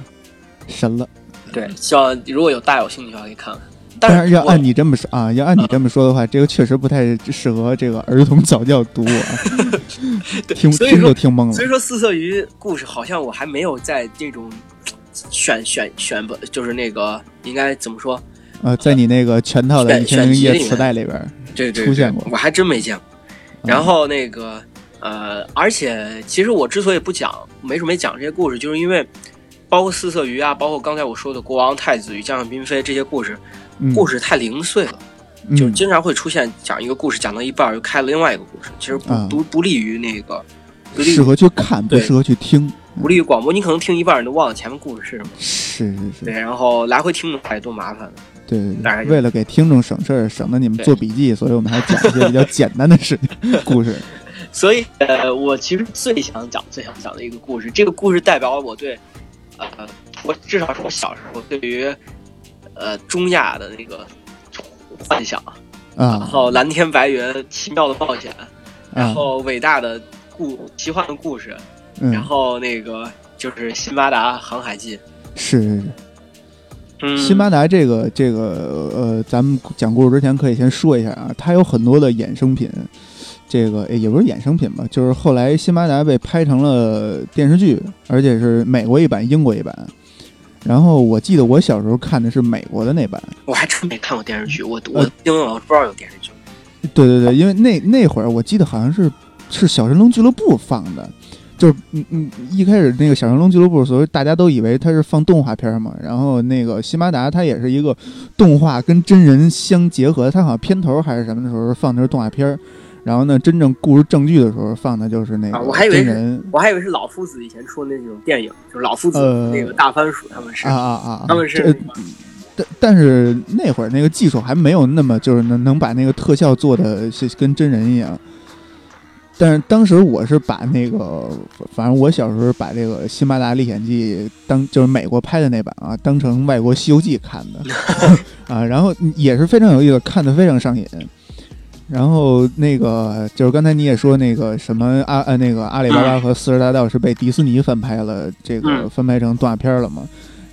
神了！对，希望如果有大有兴趣的话可以看看。但是要按你这么说啊，要按你这么说的话，这个确实不太适合这个儿童早教读啊。听听都听懵了。所以说四色鱼故事好像我还没有在这种选选选不就是那个应该怎么说？呃，在你那个全套的千零一夜磁带里边，对对出现过，我还真没见过。然后那个。呃，而且其实我之所以不讲，没准备讲这些故事，就是因为包括四色鱼啊，包括刚才我说的国王太子与将相嫔妃这些故事，故事太零碎了，就是经常会出现讲一个故事讲到一半又开了另外一个故事，其实不不不利于那个，不适合去看，不适合去听，不利于广播。你可能听一半你都忘了前面故事是什么，是是是，对，然后来回听的话也多麻烦。对对，为了给听众省事儿，省得你们做笔记，所以我们还讲一些比较简单的事情 故事。所以，呃，我其实最想讲、最想讲的一个故事，这个故事代表了我对，呃，我至少是我小时候对于，呃，中亚的那个幻想，啊然后蓝天白云、奇妙的冒险，然后伟大的故奇幻的故事，然后那个就是《辛巴达航海记》。是，嗯，辛巴达这个这个呃，咱们讲故事之前可以先说一下啊，它有很多的衍生品。这个也不是衍生品吧，就是后来《辛巴达》被拍成了电视剧，而且是美国一版、英国一版。然后我记得我小时候看的是美国的那版，我还真没看过电视剧，我我因为我不知道有电视剧。对对对，因为那那会儿我记得好像是是小神龙俱乐部放的，就是嗯嗯，一开始那个小神龙俱乐部，所以大家都以为它是放动画片嘛。然后那个《辛巴达》它也是一个动画跟真人相结合，它好像片头还是什么的时候放的是动画片。然后呢，真正故事正剧的时候放的就是那个我还以为是，我还以为是老夫子以前出的那种电影，就是老夫子那个大番薯他们是啊啊啊，他们是。但但是那会儿那个技术还没有那么就是能能把那个特效做的是跟真人一样。但是当时我是把那个，反正我小时候把这个《辛巴达历险记》当就是美国拍的那版啊，当成外国《西游记》看的 啊，然后也是非常有意思，看的非常上瘾。然后那个就是刚才你也说那个什么阿呃那个阿里巴巴和四十大盗是被迪士尼翻拍了，这个翻拍成动画片了嘛？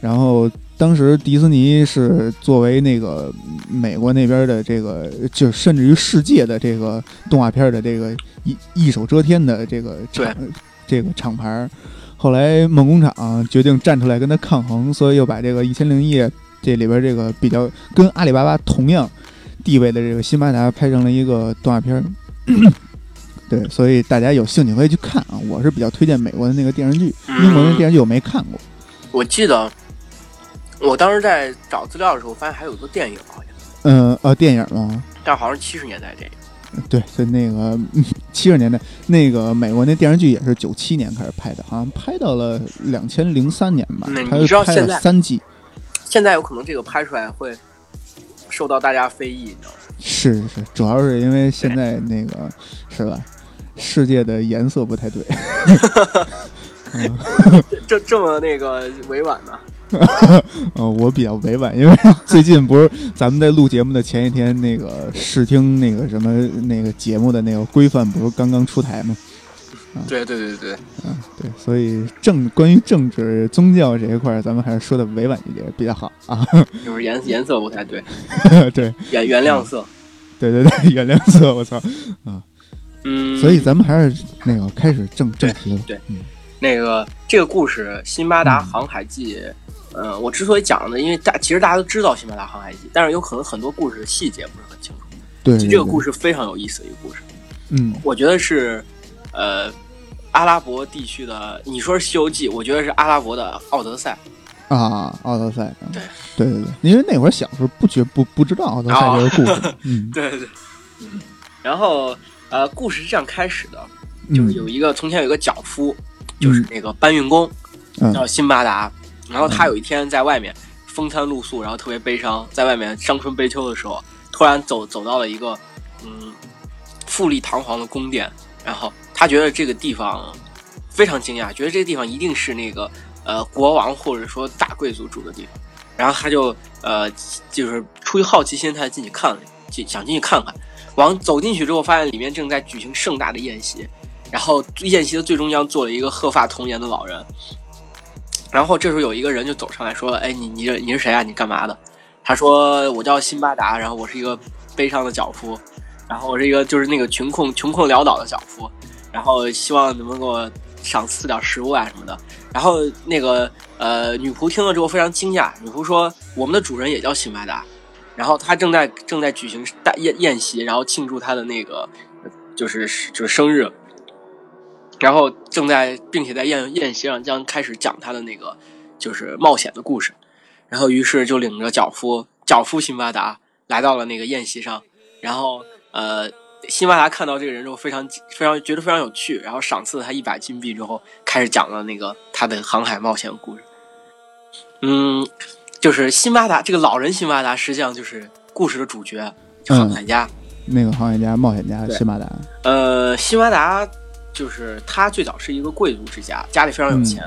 然后当时迪士尼是作为那个美国那边的这个，就甚至于世界的这个动画片的这个一一手遮天的这个厂这个厂牌。后来梦工厂决定站出来跟他抗衡，所以又把这个《一千零一夜》这里边这个比较跟阿里巴巴同样地位的这个辛巴达拍成了一个动画片。对，所以大家有兴趣可以去看啊！我是比较推荐美国的那个电视剧，英国的电视剧我没看过。我记得我当时在找资料的时候，发现还有个电影，好像。嗯呃，电影吗？但好像是七十年代电影。对，就那个七十年代那个美国那电视剧也是九七年开始拍的，好像拍到了两千零三年吧。你知道现在三季？现在有可能这个拍出来会受到大家非议，你知道吗？是是，主要是因为现在那个是吧？世界的颜色不太对，这这么那个委婉呢？呃，我比较委婉，因为最近不是咱们在录节目的前一天，那个试听那个什么那个节目的那个规范不是刚刚出台吗？对对对对，嗯对，所以政关于政治宗教这一块，咱们还是说的委婉一点比较好啊。就是颜颜色不太对，对。原原谅色，对 对对，原谅色，我操。啊。嗯，所以咱们还是那个开始正正题了。对，那个这个故事《辛巴达航海记》，呃，我之所以讲呢，因为大其实大家都知道《辛巴达航海记》，但是有可能很多故事的细节不是很清楚。对，这个故事非常有意思的一个故事。嗯，我觉得是，呃，阿拉伯地区的，你说是《西游记》，我觉得是阿拉伯的《奥德赛》啊，《奥德赛》。对，对对对，因为那会儿小时候不觉不不知道《奥德赛》这个故事。嗯，对对对。然后。呃，故事是这样开始的，就是有一个从前有一个脚夫，就是那个搬运工，叫辛巴达。然后他有一天在外面风餐露宿，然后特别悲伤，在外面伤春悲秋的时候，突然走走到了一个嗯富丽堂皇的宫殿，然后他觉得这个地方非常惊讶，觉得这个地方一定是那个呃国王或者说大贵族住的地方，然后他就呃就是出于好奇心，他进去看了，进想进去看看。往走进去之后，发现里面正在举行盛大的宴席，然后宴席的最中央坐了一个鹤发童颜的老人。然后这时候有一个人就走上来说：“哎，你你你是谁啊？你干嘛的？”他说：“我叫辛巴达，然后我是一个悲伤的脚夫，然后我是一个就是那个穷困穷困潦倒的脚夫，然后希望能给我赏赐点食物啊什么的。”然后那个呃女仆听了之后非常惊讶，女仆说：“我们的主人也叫辛巴达。”然后他正在正在举行大宴宴席，然后庆祝他的那个就是就是生日，然后正在并且在宴宴席上将开始讲他的那个就是冒险的故事，然后于是就领着脚夫脚夫辛巴达来到了那个宴席上，然后呃辛巴达看到这个人之后非常非常觉得非常有趣，然后赏赐了他一百金币之后开始讲了那个他的航海冒险故事，嗯。就是辛巴达这个老人，辛巴达实际上就是故事的主角，航海家，那个航海家、冒险家辛巴达。呃，辛巴达就是他最早是一个贵族之家，家里非常有钱，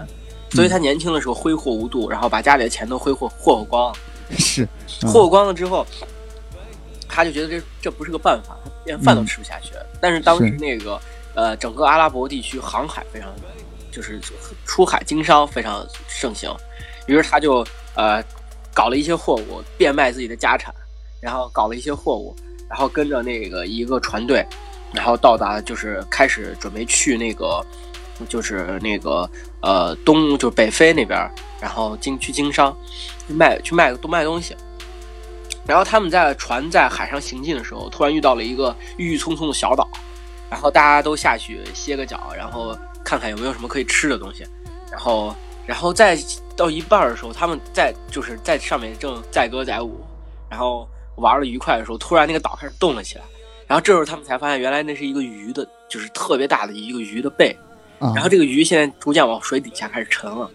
所以他年轻的时候挥霍无度，然后把家里的钱都挥霍霍霍光了。是，霍霍光了之后，他就觉得这这不是个办法，连饭都吃不下去。但是当时那个呃，整个阿拉伯地区航海非常，就是出海经商非常盛行，于是他就呃。搞了一些货物，变卖自己的家产，然后搞了一些货物，然后跟着那个一个船队，然后到达就是开始准备去那个，就是那个呃东就是北非那边，然后经去经商，卖去卖卖东西。然后他们在船在海上行进的时候，突然遇到了一个郁郁葱葱的小岛，然后大家都下去歇个脚，然后看看有没有什么可以吃的东西，然后。然后在到一半的时候，他们在就是在上面正载歌载舞，然后玩的愉快的时候，突然那个岛开始动了起来。然后这时候他们才发现，原来那是一个鱼的，就是特别大的一个鱼的背。然后这个鱼现在逐渐往水底下开始沉了。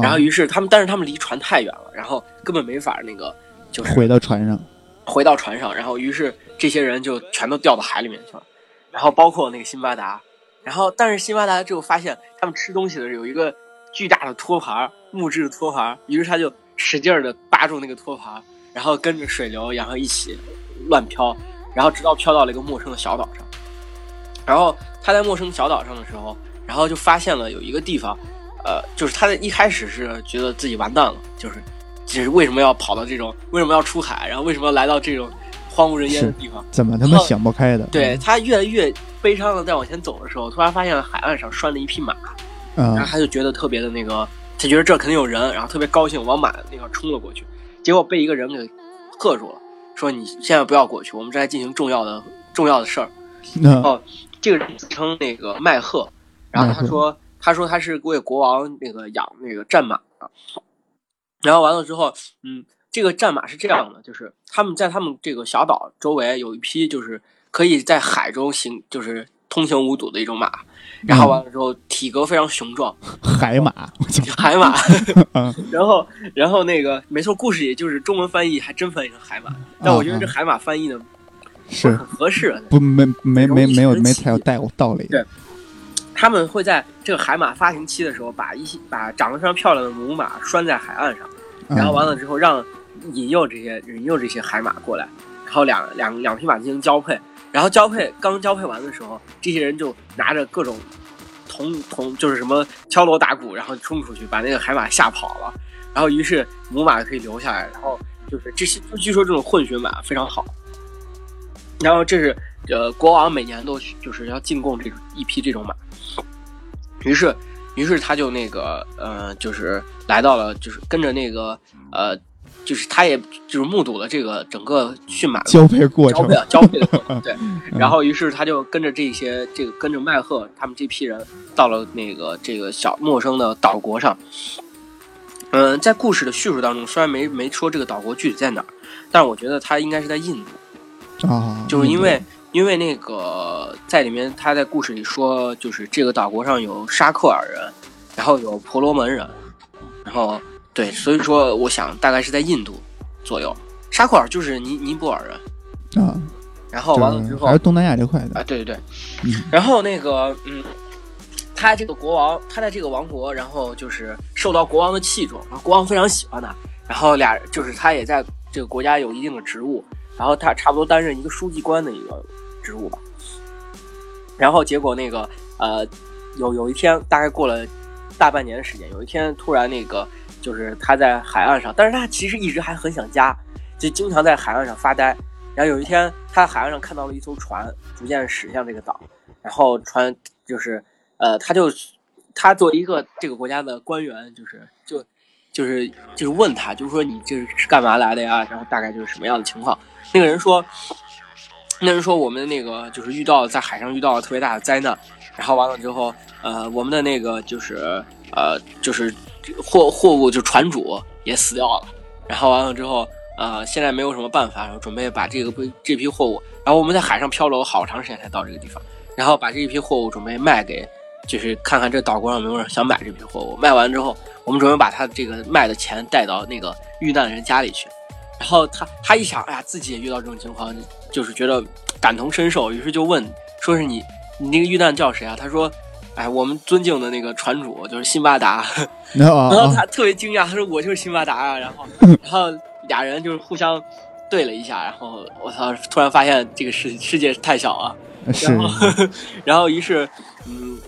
然后于是他们，但是他们离船太远了，然后根本没法那个就是回到船上，回到船上。然后于是这些人就全都掉到海里面去了。然后包括那个辛巴达。然后但是辛巴达之后发现，他们吃东西的时候有一个。巨大的托盘，木质的托盘，于是他就使劲儿的扒住那个托盘，然后跟着水流，然后一起乱飘，然后直到飘到了一个陌生的小岛上。然后他在陌生小岛上的时候，然后就发现了有一个地方，呃，就是他在一开始是觉得自己完蛋了，就是就是为什么要跑到这种，为什么要出海，然后为什么要来到这种荒无人烟的地方？怎么他妈想不开的？对他越来越悲伤的在往前走的时候，突然发现海岸上拴了一匹马，然后他就觉得特别的那个，他觉得这肯定有人，然后特别高兴，往马那块冲了过去，结果被一个人给喝住了，说你现在不要过去，我们正在进行重要的重要的事儿。然后，这个人自称那个麦赫，然后他说他说他是为国王那个养那个战马啊。然后完了之后，嗯，这个战马是这样的，就是他们在他们这个小岛周围有一批，就是可以在海中行，就是通行无阻的一种马。然后完了之后，体格非常雄壮，海马，海马。然后，然后那个没错，故事也就是中文翻译还真翻译成海马，但我觉得这海马翻译的是很合适，不没没没没有没太有带道理。对。他们会在这个海马发情期的时候，把一些把长得非常漂亮的母马拴在海岸上，然后完了之后让引诱这些引诱这些海马过来，然后两两两匹马进行交配，然后交配刚交配完的时候，这些人就拿着各种铜铜就是什么敲锣打鼓，然后冲出去把那个海马吓跑了，然后于是母马可以留下来，然后就是这些据说这种混血马非常好，然后这是呃国王每年都就是要进贡这一批这种马。于是，于是他就那个，呃，就是来到了，就是跟着那个，呃，就是他也就是目睹了这个整个驯马交配过程，交配交配的过程，对。然后，于是他就跟着这些，这个跟着麦赫他们这批人到了那个这个小陌生的岛国上。嗯，在故事的叙述当中，虽然没没说这个岛国具体在哪儿，但是我觉得它应该是在印度啊，就是因为。因为那个在里面，他在故事里说，就是这个岛国上有沙克尔人，然后有婆罗门人，然后对，所以说我想大概是在印度左右。沙克尔就是尼尼泊尔人啊，然后完了之后还是东南亚这块的啊，对对对，然后那个嗯，他这个国王，他在这个王国，然后就是受到国王的器重，然后国王非常喜欢他，然后俩就是他也在这个国家有一定的职务，然后他差不多担任一个书记官的一个。职务吧，然后结果那个呃，有有一天大概过了大半年的时间，有一天突然那个就是他在海岸上，但是他其实一直还很想家，就经常在海岸上发呆。然后有一天他在海岸上看到了一艘船逐渐驶向这个岛，然后船就是呃，他就他作为一个这个国家的官员，就是就是就是问他，就是说你这是干嘛来的呀？然后大概就是什么样的情况？那个人说。那人说我们那个就是遇到在海上遇到了特别大的灾难，然后完了之后，呃，我们的那个就是呃就是货货物就船主也死掉了，然后完了之后，呃，现在没有什么办法，然后准备把这个这批货物，然后我们在海上漂流好长时间才到这个地方，然后把这一批货物准备卖给，就是看看这岛国上有没有人想买这批货物，卖完之后，我们准备把他这个卖的钱带到那个遇难的人家里去。然后他他一想，哎呀，自己也遇到这种情况，就是觉得感同身受，于是就问，说是你，你那个遇难叫谁啊？他说，哎，我们尊敬的那个船主就是辛巴达。然后他特别惊讶，他说我就是辛巴达啊。然后，然后俩人就是互相对了一下，然后我操，突然发现这个世世界太小了。然后，然后于是，嗯，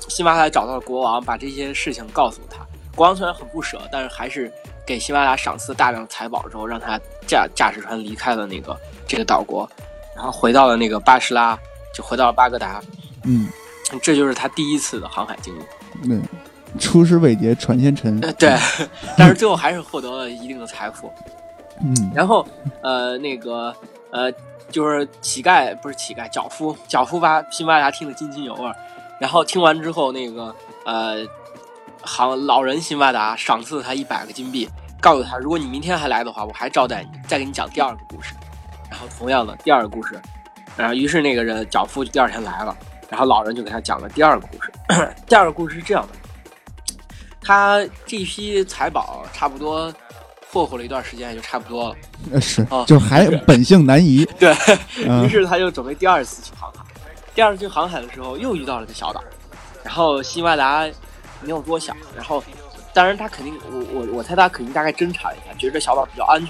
辛巴达找到了国王，把这些事情告诉他。国王虽然很不舍，但是还是。给辛巴达赏赐大量财宝之后，让他驾驾驶船离开了那个这个岛国，然后回到了那个巴士拉，就回到了巴格达。嗯，这就是他第一次的航海经历。嗯，出师未捷船先沉。对，但是最后还是获得了一定的财富。嗯，然后呃，那个呃，就是乞丐不是乞丐，脚夫，脚夫把辛巴达听得津津有味。然后听完之后，那个呃。好，老人辛巴达赏赐了他一百个金币，告诉他，如果你明天还来的话，我还招待你，再给你讲第二个故事。然后同样的第二个故事，然后于是那个人脚夫就第二天来了，然后老人就给他讲了第二个故事。第二个故事是这样的，他这批财宝差不多霍霍了一段时间，也就差不多了。呃，是，就还本性难移。对于是，他就准备第二次去航海。第二次去航海的时候，又遇到了个小岛，然后辛巴达。没有多想，然后，当然他肯定，我我我猜他肯定大概侦查了一下，觉得这小岛比较安全，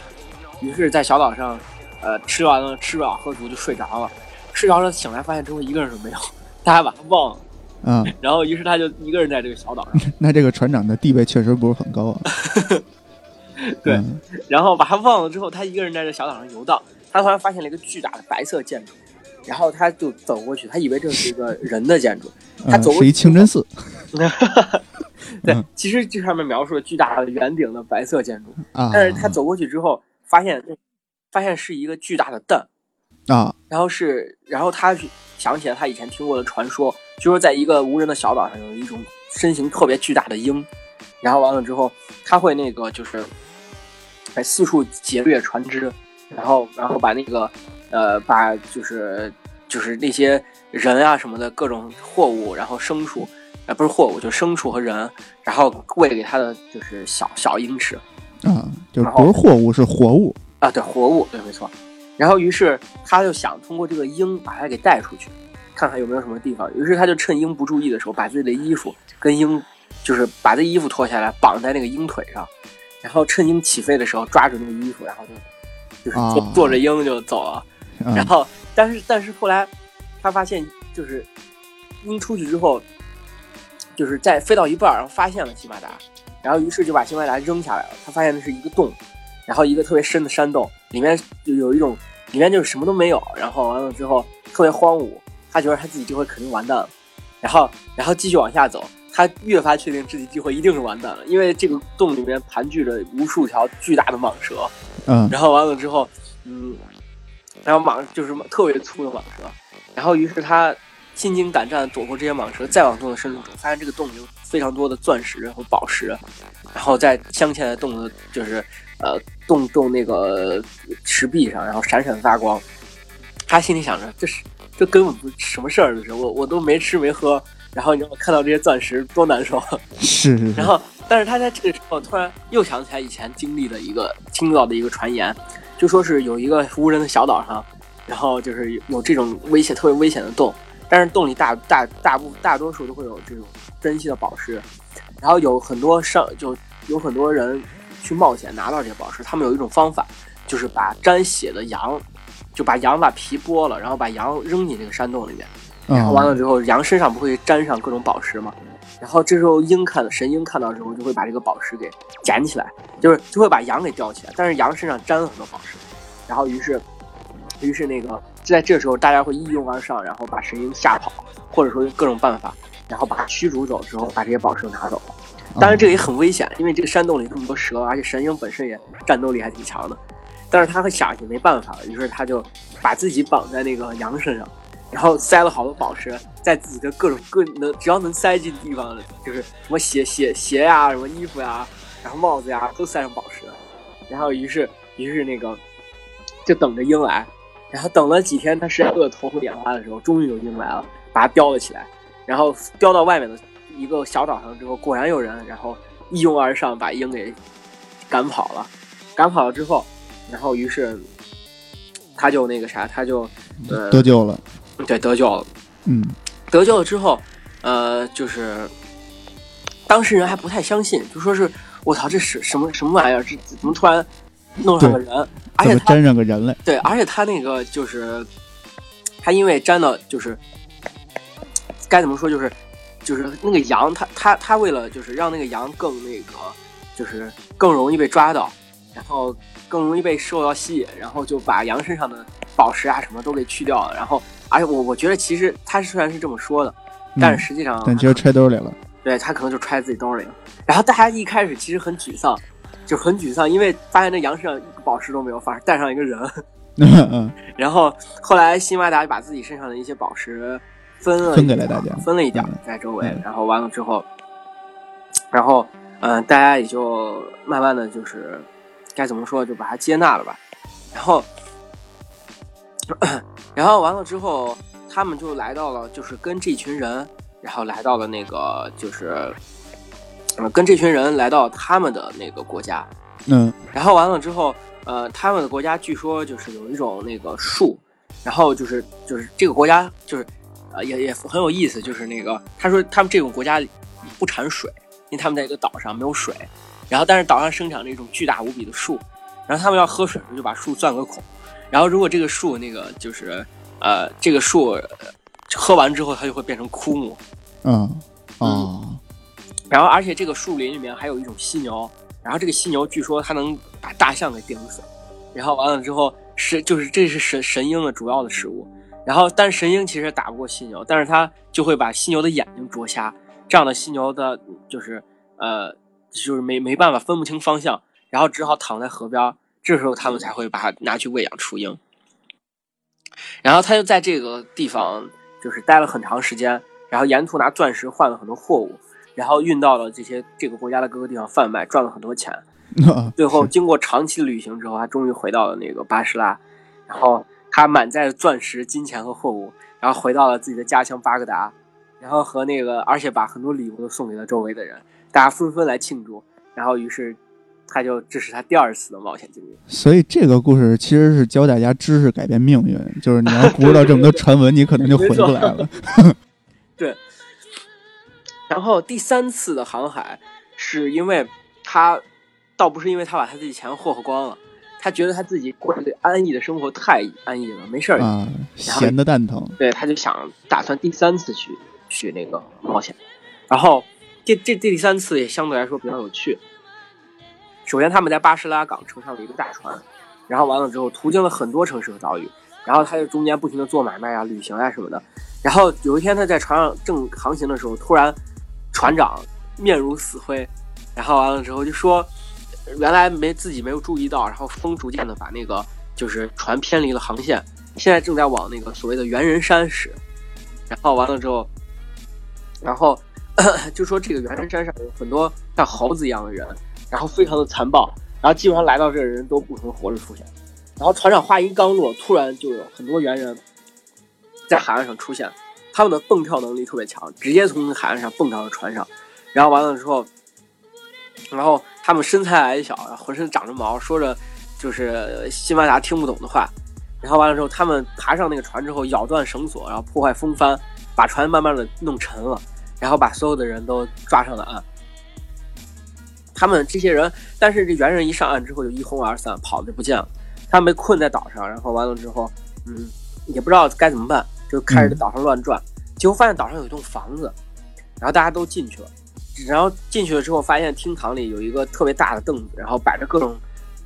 于是，在小岛上，呃，吃完了吃饱喝足就睡着了，睡着了醒来发现周围一个人都没有，他还把他忘了，嗯，然后于是他就一个人在这个小岛上。那这个船长的地位确实不是很高啊。对，然后把他忘了之后，他一个人在这小岛上游荡，他突然发现了一个巨大的白色建筑，然后他就走过去，他以为这是一个人的建筑，他走过是一清真寺。对，其实这上面描述了巨大的圆顶的白色建筑，但是他走过去之后，发现发现是一个巨大的蛋啊，然后是，然后他想起来他以前听过的传说，就说在一个无人的小岛上有一种身形特别巨大的鹰，然后完了之后他会那个就是在四处劫掠船只，然后然后把那个呃把就是就是那些人啊什么的各种货物，然后牲畜。啊，不是货物，就牲畜和人，然后喂给他的就是小小鹰吃，啊，就是不是货物，是活物啊，对，活物，对，没错。然后于是他就想通过这个鹰把它给带出去，看看有没有什么地方。于是他就趁鹰不注意的时候，把自己的衣服跟鹰，就是把这衣服脱下来绑在那个鹰腿上，然后趁鹰起飞的时候抓住那个衣服，然后就就是坐坐着鹰就走了。然后，但是但是后来他发现，就是鹰出去之后。就是在飞到一半，然后发现了西巴达，然后于是就把西巴达扔下来了。他发现那是一个洞，然后一个特别深的山洞，里面就有一种，里面就是什么都没有。然后完了之后特别荒芜，他觉得他自己这回肯定完蛋了。然后，然后继续往下走，他越发确定自己这回一定是完蛋了，因为这个洞里面盘踞着无数条巨大的蟒蛇。嗯。然后完了之后，嗯，然后蟒就是特别粗的蟒蛇。然后于是他。心惊胆战躲过这些蟒蛇，再往洞的深处走，发现这个洞有非常多的钻石和宝石，然后在镶嵌在洞的，就是呃洞洞那个石壁上，然后闪闪发光。他心里想着，这是这根本不什么事儿，这是我我都没吃没喝，然后你让我看到这些钻石多难受。是是。然后，但是他在这个时候突然又想起来以前经历的一个听到的一个传言，就说是有一个无人的小岛上，然后就是有这种危险特别危险的洞。但是洞里大大大部大多数都会有这种珍稀的宝石，然后有很多上就有很多人去冒险拿到这些宝石。他们有一种方法，就是把沾血的羊，就把羊把皮剥了，然后把羊扔进这个山洞里面，然后完了之后，羊身上不会沾上各种宝石吗？然后这时候鹰看神鹰看到之后，就会把这个宝石给捡起来，就是就会把羊给叼起来，但是羊身上沾了很多宝石，然后于是于是那个。就在这时候，大家会一拥而上，然后把神鹰吓跑，或者说用各种办法，然后把它驱逐走之后，把这些宝石拿走。当然，这个也很危险，因为这个山洞里这么多蛇，而且神鹰本身也战斗力还挺强的。但是他会想也没办法了，于是他就把自己绑在那个羊身上，然后塞了好多宝石在自己的各种各能只要能塞进地方，就是什么鞋鞋鞋呀、什么衣服呀、然后帽子呀，都塞上宝石。然后于是于是那个就等着鹰来。然后等了几天，他实在饿得头昏眼花的时候，终于有鹰来了，把它叼了起来，然后叼到外面的一个小岛上之后，果然有人，然后一拥而上把鹰给赶跑了。赶跑了之后，然后于是他就那个啥，他就呃得救了。对，得救了。嗯，得救了之后，呃，就是当事人还不太相信，就说是我操，这是什么什么玩意儿？这怎么突然弄上个人？而且粘上个人来，对，而且他那个就是，他因为粘到就是该怎么说，就是就是那个羊，他他他为了就是让那个羊更那个，就是更容易被抓到，然后更容易被受到吸引，然后就把羊身上的宝石啊什么都给去掉了。然后，而且我我觉得其实他虽然是这么说的，但是实际上，但其实揣兜里了。对他可能就揣自己兜里了。然后大家一开始其实很沮丧。就很沮丧，因为发现那羊身上一个宝石都没有，反而带上一个人。然后后来辛巴达就把自己身上的一些宝石分了分给了大家，分了一点在周围。然后完了之后，然后嗯，大家也就慢慢的就是该怎么说，就把它接纳了吧。然后，然后完了之后，他们就来到了，就是跟这群人，然后来到了那个就是。呃，跟这群人来到他们的那个国家，嗯，然后完了之后，呃，他们的国家据说就是有一种那个树，然后就是就是这个国家就是，呃，也也很有意思，就是那个他说他们这种国家不产水，因为他们在一个岛上没有水，然后但是岛上生长着一种巨大无比的树，然后他们要喝水就把树钻个孔，然后如果这个树那个就是呃这个树喝完之后它就会变成枯木，嗯，哦。然后，而且这个树林里面还有一种犀牛，然后这个犀牛据说它能把大象给顶死，然后完了之后是就是这是神神鹰的主要的食物。然后但是神鹰其实打不过犀牛，但是它就会把犀牛的眼睛啄瞎，这样的犀牛的就是呃就是没没办法分不清方向，然后只好躺在河边。这时候他们才会把它拿去喂养雏鹰。然后他就在这个地方就是待了很长时间，然后沿途拿钻石换了很多货物。然后运到了这些这个国家的各个地方贩卖，赚了很多钱。最后经过长期的旅行之后，他终于回到了那个巴士拉。然后他满载着钻石、金钱和货物，然后回到了自己的家乡巴格达。然后和那个，而且把很多礼物都送给了周围的人，大家纷纷来庆祝。然后于是他就这是他第二次的冒险经历。所以这个故事其实是教大家知识改变命运，就是你要不知道这么多传闻，你可能就回不来了。对。然后第三次的航海，是因为他，倒不是因为他把他自己钱霍霍光了，他觉得他自己过得安逸的生活太安逸了，没事儿啊，闲的蛋疼。对，他就想打算第三次去去那个冒险。然后这这这第三次也相对来说比较有趣。首先他们在巴士拉港乘上了一个大船，然后完了之后途经了很多城市和岛屿，然后他就中间不停的做买卖啊、旅行啊什么的。然后有一天他在船上正航行的时候，突然。船长面如死灰，然后完了之后就说，原来没自己没有注意到，然后风逐渐的把那个就是船偏离了航线，现在正在往那个所谓的猿人山驶，然后完了之后，然后 就说这个猿人山上有很多像猴子一样的人，然后非常的残暴，然后基本上来到这的人都不能活着出现，然后船长话音刚落，突然就有很多猿人在海岸上出现。他们的蹦跳能力特别强，直接从海岸上蹦到了船上，然后完了之后，然后他们身材矮小，浑身长着毛，说着就是西班牙听不懂的话，然后完了之后，他们爬上那个船之后，咬断绳索，然后破坏风帆，把船慢慢的弄沉了，然后把所有的人都抓上了岸。他们这些人，但是这猿人一上岸之后就一哄而散，跑的不见了。他们被困在岛上，然后完了之后，嗯，也不知道该怎么办。就开始在岛上乱转，结果发现岛上有一栋房子，然后大家都进去了，然后进去了之后发现厅堂里有一个特别大的凳子，然后摆着各种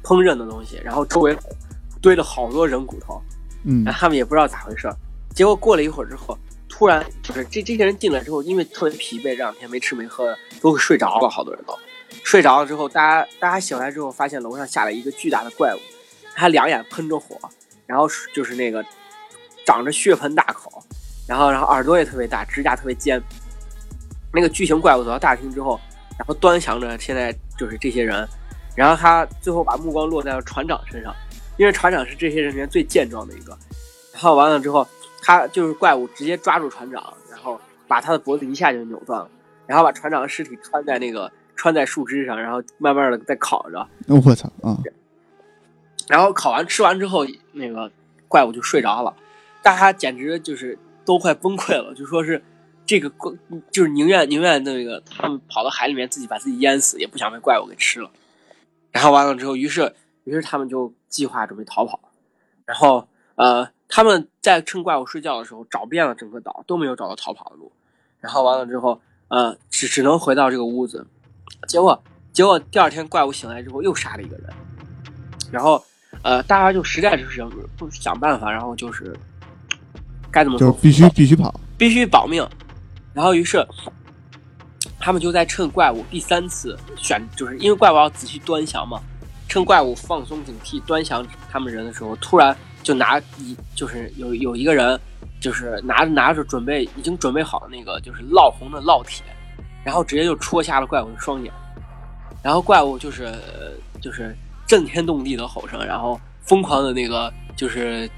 烹饪的东西，然后周围堆了好多人骨头，嗯，然后他们也不知道咋回事，结果过了一会儿之后，突然就是这这些人进来之后，因为特别疲惫，这两天没吃没喝的，都睡着了，好多人都睡着了之后，大家大家醒来之后发现楼上下来一个巨大的怪物，他两眼喷着火，然后就是那个。长着血盆大口，然后然后耳朵也特别大，指甲特别尖。那个巨型怪物走到大厅之后，然后端详着现在就是这些人，然后他最后把目光落在了船长身上，因为船长是这些人里面最健壮的一个。然后完了之后，他就是怪物直接抓住船长，然后把他的脖子一下就扭断了，然后把船长的尸体穿在那个穿在树枝上，然后慢慢的在烤着。我操啊！然后烤完吃完之后，那个怪物就睡着了。大家简直就是都快崩溃了，就说是这个怪，就是宁愿宁愿那个他们跑到海里面自己把自己淹死，也不想被怪物给吃了。然后完了之后，于是于是他们就计划准备逃跑。然后呃，他们在趁怪物睡觉的时候找遍了整个岛，都没有找到逃跑的路。然后完了之后，呃，只只能回到这个屋子。结果结果第二天怪物醒来之后又杀了一个人。然后呃，大家就实在是想不想办法，然后就是。该怎么？就是必须必须跑，必须保命。然后于是他们就在趁怪物第三次选，就是因为怪物要仔细端详嘛，趁怪物放松警惕端详他们人的时候，突然就拿一就是有有一个人就是拿着拿着准备已经准备好的那个就是烙红的烙铁，然后直接就戳瞎了怪物的双眼，然后怪物就是就是震天动地的吼声，然后疯狂的那个就是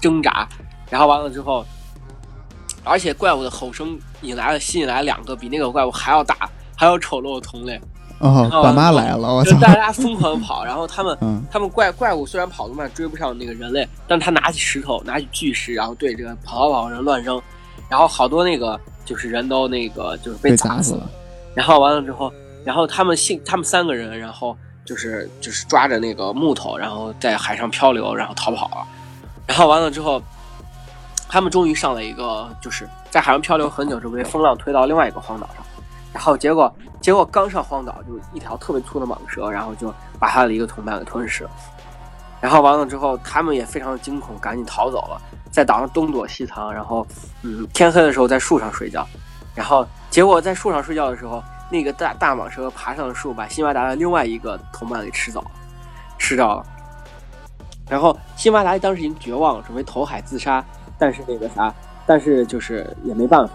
挣扎。然后完了之后，而且怪物的吼声引来了吸引来两个比那个怪物还要大、还要丑陋的同类。哦，爸妈来了！我操！大家疯狂跑，然后他们，他们怪怪物虽然跑得慢，追不上那个人类，但他拿起石头，拿起巨石，然后对这个跑跑人乱扔，然后好多那个就是人都那个就是被砸死了。然后完了之后，然后他们幸他们三个人，然后就是就是抓着那个木头，然后在海上漂流，然后逃跑了。然后完了之后。他们终于上了一个，就是在海上漂流很久之后被风浪推到另外一个荒岛上，然后结果结果刚上荒岛，就一条特别粗的蟒蛇，然后就把他的一个同伴给吞噬了。然后完了之后，他们也非常的惊恐，赶紧逃走了，在岛上东躲西藏。然后，嗯，天黑的时候在树上睡觉。然后结果在树上睡觉的时候，那个大大蟒蛇爬上了树，把辛巴达的另外一个同伴给吃走，吃掉了。然后辛巴达当时已经绝望了，准备投海自杀，但是那个啥，但是就是也没办法。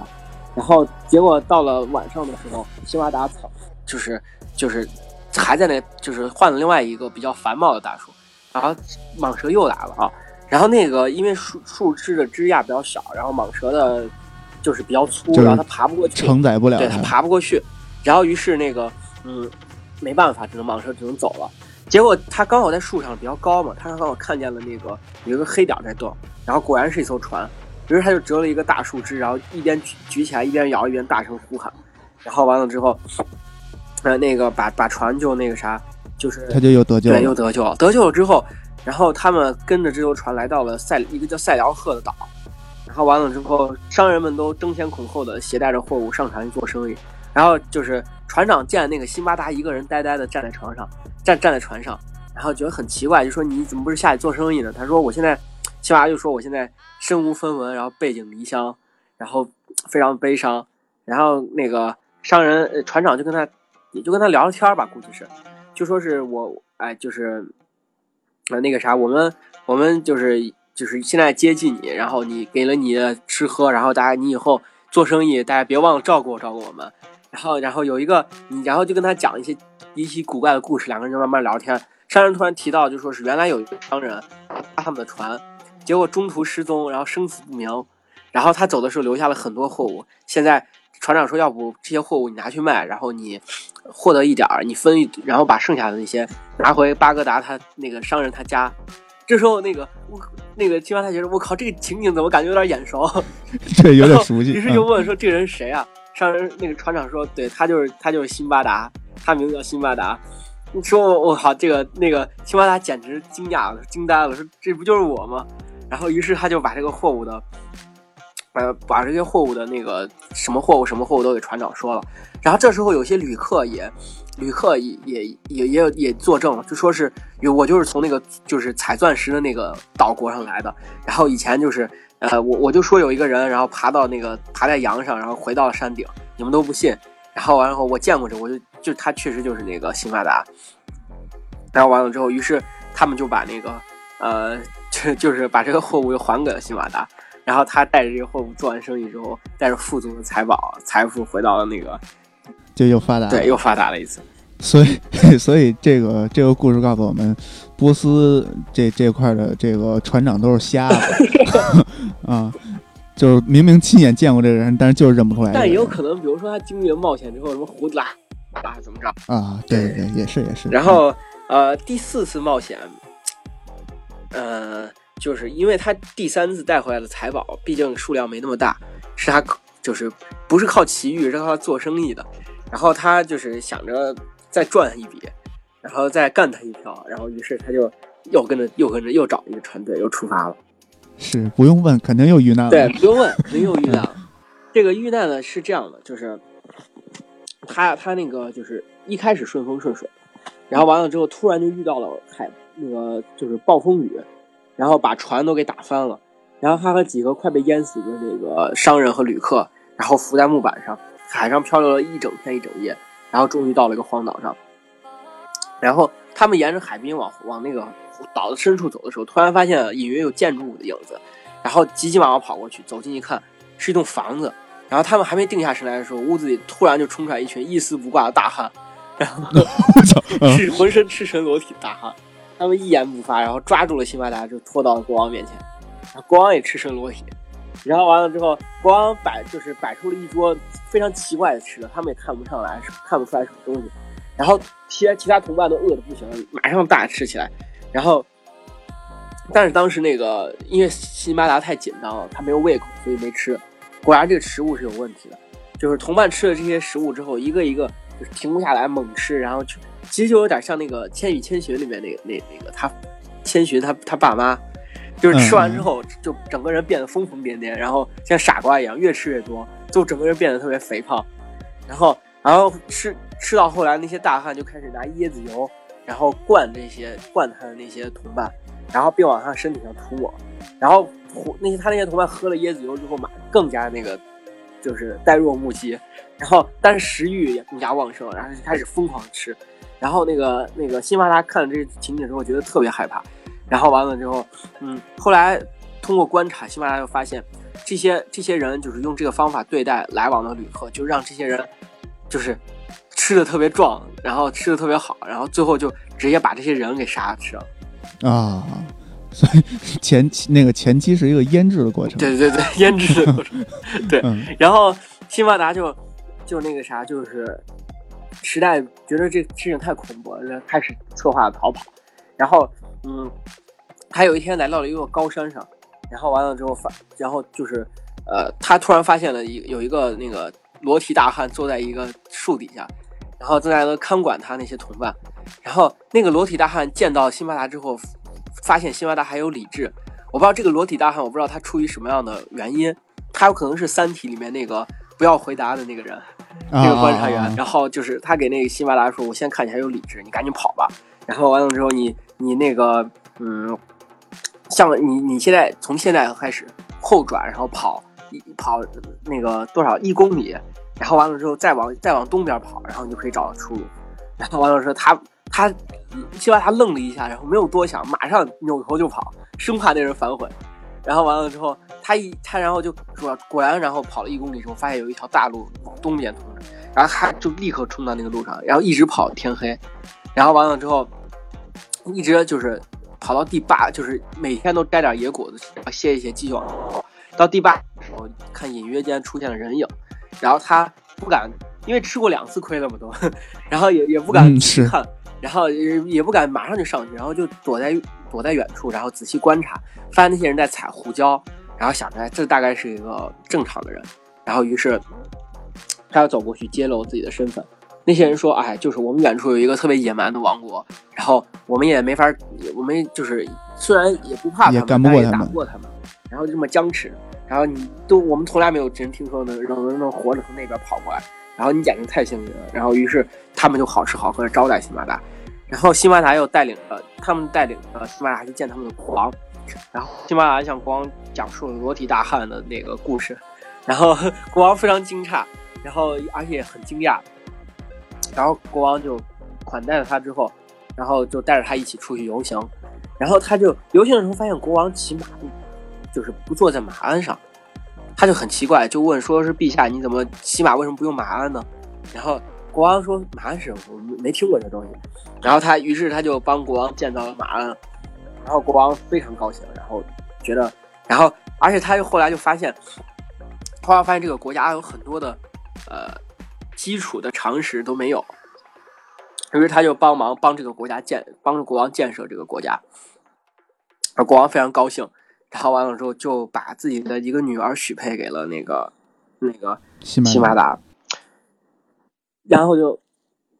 然后结果到了晚上的时候，辛巴达草就是就是还在那，就是换了另外一个比较繁茂的大树。然后蟒蛇又来了啊！然后那个因为树树枝的枝桠比较小，然后蟒蛇的，就是比较粗，然后它爬不过去，承载不了，对它爬不过去。然后于是那个嗯，没办法，只能蟒蛇只能走了。结果它刚好在树上比较高嘛，它刚好看见了那个有一个黑点在动，然后果然是一艘船。于是他就折了一个大树枝，然后一边举举起来，一边摇，一边大声呼喊。然后完了之后，呃，那个把把船就那个啥。就是他就又得救，对，又得救了。得救了之后，然后他们跟着这艘船来到了塞一个叫塞辽赫的岛。然后完了之后，商人们都争先恐后的携带着货物上船去做生意。然后就是船长见那个辛巴达一个人呆呆的站在船上，站站在船上，然后觉得很奇怪，就说你怎么不是下去做生意呢？他说我现在，辛巴达就说我现在身无分文，然后背井离乡，然后非常悲伤。然后那个商人船长就跟他也就跟他聊聊天吧，估计是。就说是我，哎，就是，呃，那个啥，我们我们就是就是现在接济你，然后你给了你吃喝，然后大家你以后做生意，大家别忘了照顾照顾我们。然后然后有一个你，然后就跟他讲一些离奇古怪的故事，两个人就慢慢聊天。商人突然提到，就说是原来有一个商人搭他们的船，结果中途失踪，然后生死不明，然后他走的时候留下了很多货物，现在。船长说：“要不这些货物你拿去卖，然后你获得一点儿，你分，然后把剩下的那些拿回巴格达他那个商人他家。”这时候，那个我那个金巴他觉得我靠，这个情景怎么感觉有点眼熟？这，有点熟悉。于是就问说：“这个人谁啊？”商人那个船长说：“对他就是他就是辛巴达，他名字叫辛巴达。”你说我靠，这个那个辛巴达简直惊讶了，惊呆了，说：“这不就是我吗？”然后于是他就把这个货物的。呃，把这些货物的那个什么货物、什么货物都给船长说了。然后这时候有些旅客也，旅客也也也也也作证了，就说是有我就是从那个就是采钻石的那个岛国上来的。然后以前就是呃，我我就说有一个人，然后爬到那个爬在羊上，然后回到了山顶，你们都不信。然后完了后我见过这，我就就他确实就是那个辛巴达。然后完了之后，于是他们就把那个呃，就 就是把这个货物又还给了辛巴达。然后他带着这个货物做完生意之后，带着富足的财宝、财富回到了那个，就又发达，对，又发达了一次。所以，所以这个这个故事告诉我们，波斯这这块的这个船长都是瞎子 啊，就是明明亲眼见过这个人，但是就是认不出来。但也有可能，比如说他经历了冒险之后，什么胡子拉拉怎么着啊？对对，也是也是。然后呃，第四次冒险，呃。就是因为他第三次带回来的财宝，毕竟数量没那么大，是他就是不是靠奇遇，是靠做生意的。然后他就是想着再赚一笔，然后再干他一票。然后于是他就又跟着又跟着又找一个船队又出发了。是不用问，肯定又遇难了。对，不用问，肯定又遇难了。这个遇难呢是这样的，就是他他那个就是一开始顺风顺水，然后完了之后突然就遇到了海那个就是暴风雨。然后把船都给打翻了，然后他和几个快被淹死的那个商人和旅客，然后浮在木板上，海上漂流了一整天一整夜，然后终于到了一个荒岛上。然后他们沿着海滨往往那个岛的深处走的时候，突然发现隐约有建筑物的影子，然后急急忙忙跑过去，走近一看，是一栋房子。然后他们还没定下神来的时候，屋子里突然就冲出来一群一丝不挂的大汉，然后是浑身赤身裸体的大汉。他们一言不发，然后抓住了辛巴达，就拖到了国王面前。然后国王也赤身裸体，然后完了之后，国王摆就是摆出了一桌非常奇怪的吃的，他们也看不上来，看不出来什么东西。然后其他其他同伴都饿得不行了，马上大吃起来。然后，但是当时那个因为辛巴达太紧张了，他没有胃口，所以没吃。果然这个食物是有问题的，就是同伴吃了这些食物之后，一个一个就是停不下来猛吃，然后去。其实就有点像那个《千与千寻》里面那个那那个他，千寻他他爸妈，就是吃完之后就整个人变得疯疯癫癫，然后像傻瓜一样越吃越多，就整个人变得特别肥胖。然后然后吃吃到后来，那些大汉就开始拿椰子油，然后灌那些灌他的那些同伴，然后并往他身体上涂抹，然后那些他那些同伴喝了椰子油之后嘛，更加那个就是呆若木鸡，然后但是食欲也更加旺盛，然后就开始疯狂吃，然后那个那个辛巴达看了这情景之后，觉得特别害怕，然后完了之后，嗯，后来通过观察，辛巴达又发现这些这些人就是用这个方法对待来往的旅客，就让这些人。就是吃的特别壮，然后吃的特别好，然后最后就直接把这些人给杀吃了啊！所以前期那个前期是一个腌制的过程，对对对，腌制的过程。对，然后辛巴达就就那个啥，就是时代觉得这事情太恐怖了，开始策划逃跑。然后嗯，还有一天来到了一座高山上，然后完了之后发，然后就是呃，他突然发现了一有一个那个。裸体大汉坐在一个树底下，然后正在看管他那些同伴。然后那个裸体大汉见到辛巴达之后，发现辛巴达还有理智。我不知道这个裸体大汉，我不知道他出于什么样的原因，他有可能是《三体》里面那个不要回答的那个人，那个观察员。然后就是他给那个辛巴达说：“我现在看起来有理智，你赶紧跑吧。”然后完了之后，你你那个嗯，像你你现在从现在开始后转，然后跑一跑那个多少一公里。然后完了之后，再往再往东边跑，然后你就可以找到出路。然后完了之后，他他，希望他愣了一下，然后没有多想，马上扭头就跑，生怕那人反悔。然后完了之后，他一他然后就说，果然，然后跑了一公里之后，发现有一条大路往东边通着，然后他就立刻冲到那个路上，然后一直跑天黑。然后完了之后，一直就是跑到第八，就是每天都摘点野果子歇一歇，继续往跑。到第八的时候，看隐约间出现了人影。然后他不敢，因为吃过两次亏了嘛都，然后也也不敢去看，然后也也不敢马上就上去，然后就躲在躲在远处，然后仔细观察，发现那些人在采胡椒，然后想着这大概是一个正常的人，然后于是他要走过去揭露自己的身份。那些人说：“哎，就是我们远处有一个特别野蛮的王国，然后我们也没法，我们就是虽然也不怕他们，但也打不过他们，然后就这么僵持。”然后你都，我们从来没有真听说能能能活着从那边跑过来。然后你简直太幸运了。然后于是他们就好吃好喝的招待辛巴达。然后辛巴达又带领了他们带领了辛巴达去见他们的国王。然后辛巴达向国王讲述了裸体大汉的那个故事。然后国王非常惊诧，然后而且很惊讶。然后国王就款待了他之后，然后就带着他一起出去游行。然后他就游行的时候发现国王骑马。就是不坐在马鞍上，他就很奇怪，就问说：“是陛下，你怎么骑马？为什么不用马鞍呢？”然后国王说：“马鞍是什么我没听过这东西。”然后他于是他就帮国王建造了马鞍，然后国王非常高兴，然后觉得，然后而且他又后来就发现，后来发现这个国家有很多的呃基础的常识都没有，于是他就帮忙帮这个国家建，帮助国王建设这个国家，而国王非常高兴。然后完了之后，就把自己的一个女儿许配给了那个那个西马达，然后就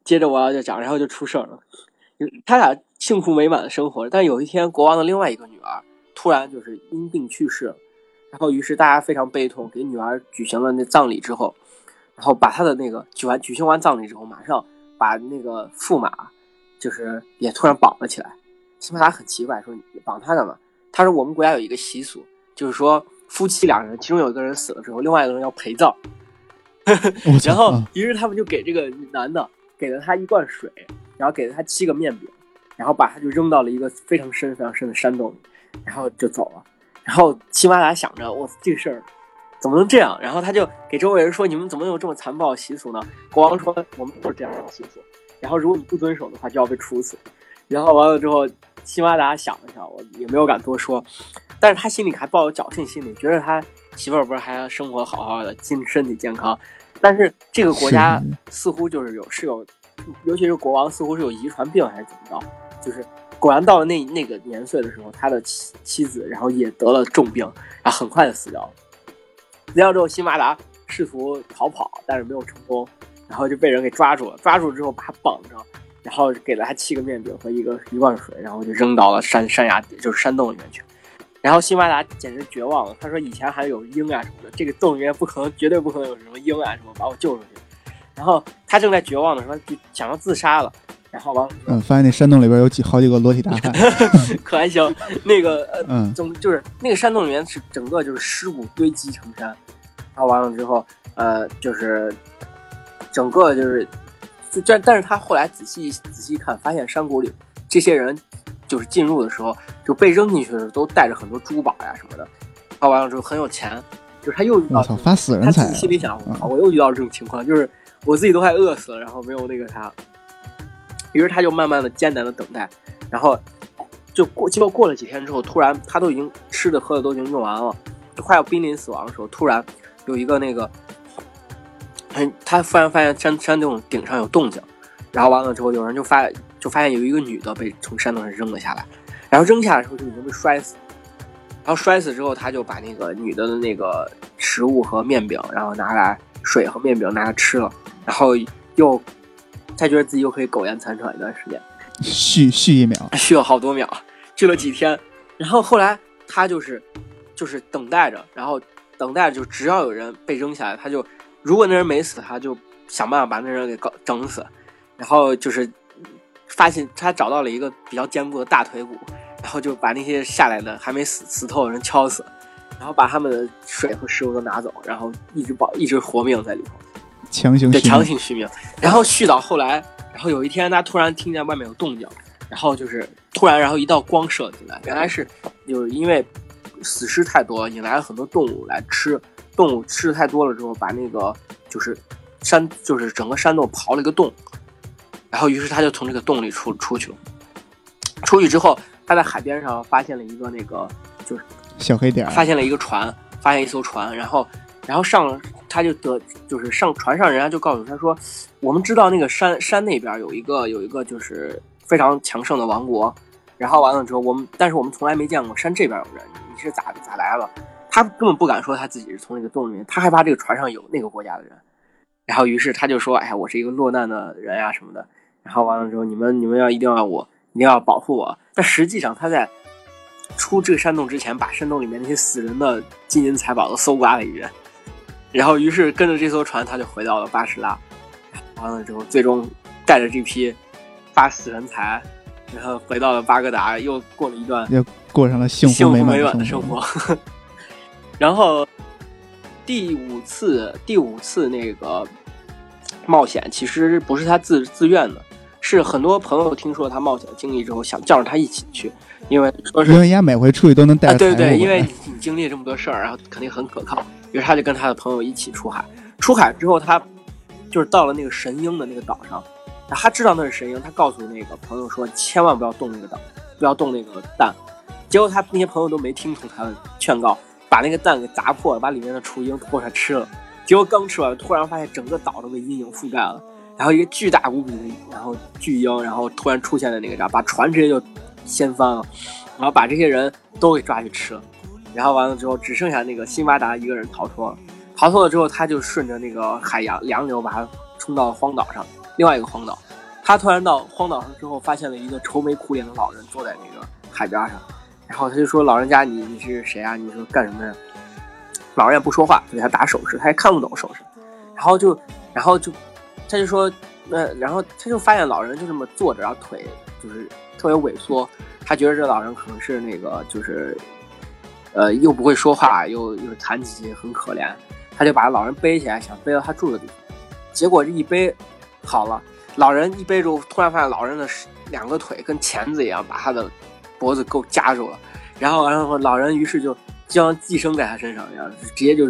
接着我要就讲，然后就出事儿了。他俩幸福美满的生活，但有一天，国王的另外一个女儿突然就是因病去世了。然后于是大家非常悲痛，给女儿举行了那葬礼之后，然后把他的那个举完举行完葬礼之后，马上把那个驸马就是也突然绑了起来。西马达很奇怪，说你绑他干嘛？他说：“我们国家有一个习俗，就是说夫妻两人，其中有一个人死了之后，另外一个人要陪葬。然后，于是他们就给这个男的给了他一罐水，然后给了他七个面饼，然后把他就扔到了一个非常深、非常深的山洞里，然后就走了。然后七马达想着，我这个事儿怎么能这样？然后他就给周围人说：‘你们怎么有这么残暴的习俗呢？’国王说：‘我们都是这样的习俗。然后如果你不遵守的话，就要被处死。’然后完了之后。”西马达想了想，我也没有敢多说，但是他心里还抱有侥幸心理，觉得他媳妇儿不是还要生活好好的，健身体健康。但是这个国家似乎就是有是有，尤其是国王似乎是有遗传病还是怎么着，就是果然到了那那个年岁的时候，他的妻妻子然后也得了重病，然后很快的死掉了。死掉之后，辛巴达试图逃跑，但是没有成功，然后就被人给抓住了，抓住之后把他绑着。然后给了他七个面饼和一个一罐水，然后就扔到了山山崖，就是山洞里面去。然后辛巴达简直绝望了，他说：“以前还有鹰啊什么的，这个洞里面不可能，绝对不可能有什么鹰啊什么把我救出去。”然后他正在绝望的时候，就想要自杀了。然后完，嗯，发现那山洞里边有几好几个裸体大汉，可还行。那个呃，嗯，总就是那个山洞里面是整个就是尸骨堆积成山。然后完了之后，呃，就是整个就是，但但是他后来仔细仔细看，发现山谷里这些人就是进入的时候就被扔进去的时候都带着很多珠宝呀什么的。然后完了之后很有钱，就是他又遇到发死人财，他心里想，我又遇到这种情况，就是我自己都快饿死了，然后没有那个啥。于是他就慢慢的艰难的等待，然后就过，结果过了几天之后，突然他都已经吃的喝的都已经用完了，快要濒临死亡的时候，突然有一个那个，他他突然发现山山洞顶上有动静，然后完了之后，有人就发就发现有一个女的被从山洞上扔了下来，然后扔下来的时候就已经被摔死，然后摔死之后，他就把那个女的的那个食物和面饼，然后拿来水和面饼拿来吃了，然后又。他觉得自己又可以苟延残喘一段时间，续续一秒，续了好多秒，续了几天，然后后来他就是就是等待着，然后等待着，就只要有人被扔下来，他就如果那人没死，他就想办法把那人给搞整死，然后就是发现他找到了一个比较坚固的大腿骨，然后就把那些下来的还没死死透的人敲死，然后把他们的水和食物都拿走，然后一直保一直活命在里头。强行对强行续命，然后续到后来，然后有一天他突然听见外面有动静，然后就是突然，然后一道光射进来，原来是就是因为死尸太多，引来了很多动物来吃，动物吃的太多了之后，把那个就是山就是整个山洞刨了一个洞，然后于是他就从这个洞里出出去了，出去之后他在海边上发现了一个那个就是小黑点，发现了一个船，发现一艘船，然后然后上。他就得就是上船上，人家就告诉他说，我们知道那个山山那边有一个有一个就是非常强盛的王国，然后完了之后，我们但是我们从来没见过山这边有人，你是咋咋来了？他根本不敢说他自己是从那个洞里面，他害怕这个船上有那个国家的人，然后于是他就说，哎呀，我是一个落难的人呀什么的，然后完了之后，你们你们要一定要我一定要保护我，但实际上他在出这个山洞之前，把山洞里面那些死人的金银财宝都搜刮了一遍。然后，于是跟着这艘船，他就回到了巴士拉。完了之后，最终带着这批发死人财，然后回到了巴格达，又过了一段，又过上了幸福美满的生活。然后第五次，第五次那个冒险，其实不是他自自愿的，是很多朋友听说他冒险的经历之后，想叫着他一起去，因为说是因为人家每回出去都能带着对对，因为你经历这么多事儿，然后肯定很可靠。于是他就跟他的朋友一起出海，出海之后他就是到了那个神鹰的那个岛上，他知道那是神鹰，他告诉那个朋友说千万不要动那个岛，不要动那个蛋。结果他那些朋友都没听从他的劝告，把那个蛋给砸破了，把里面的雏鹰拖出来吃了。结果刚吃完，突然发现整个岛都被阴影覆盖了，然后一个巨大无比的然后巨鹰，然后突然出现在那个啥，把船直接就掀翻了，然后把这些人都给抓去吃了。然后完了之后，只剩下那个辛巴达一个人逃脱了。逃脱了之后，他就顺着那个海洋洋流把他冲到了荒岛上，另外一个荒岛。他突然到荒岛上之后，发现了一个愁眉苦脸的老人坐在那个海边上。然后他就说：“老人家，你你是谁啊？你说干什么呀？”老人也不说话，给他打手势，他也看不懂手势。然后就，然后就，他就说：“那……然后他就发现老人就这么坐着，然后腿就是特别萎缩。他觉得这老人可能是那个就是。”呃，又不会说话，又又残疾，很可怜。他就把老人背起来，想背到他住的地方。结果这一背好了，老人一背住，突然发现老人的两个腿跟钳子一样，把他的脖子够夹住了。然后，然后老人于是就将寄生在他身上然后，直接就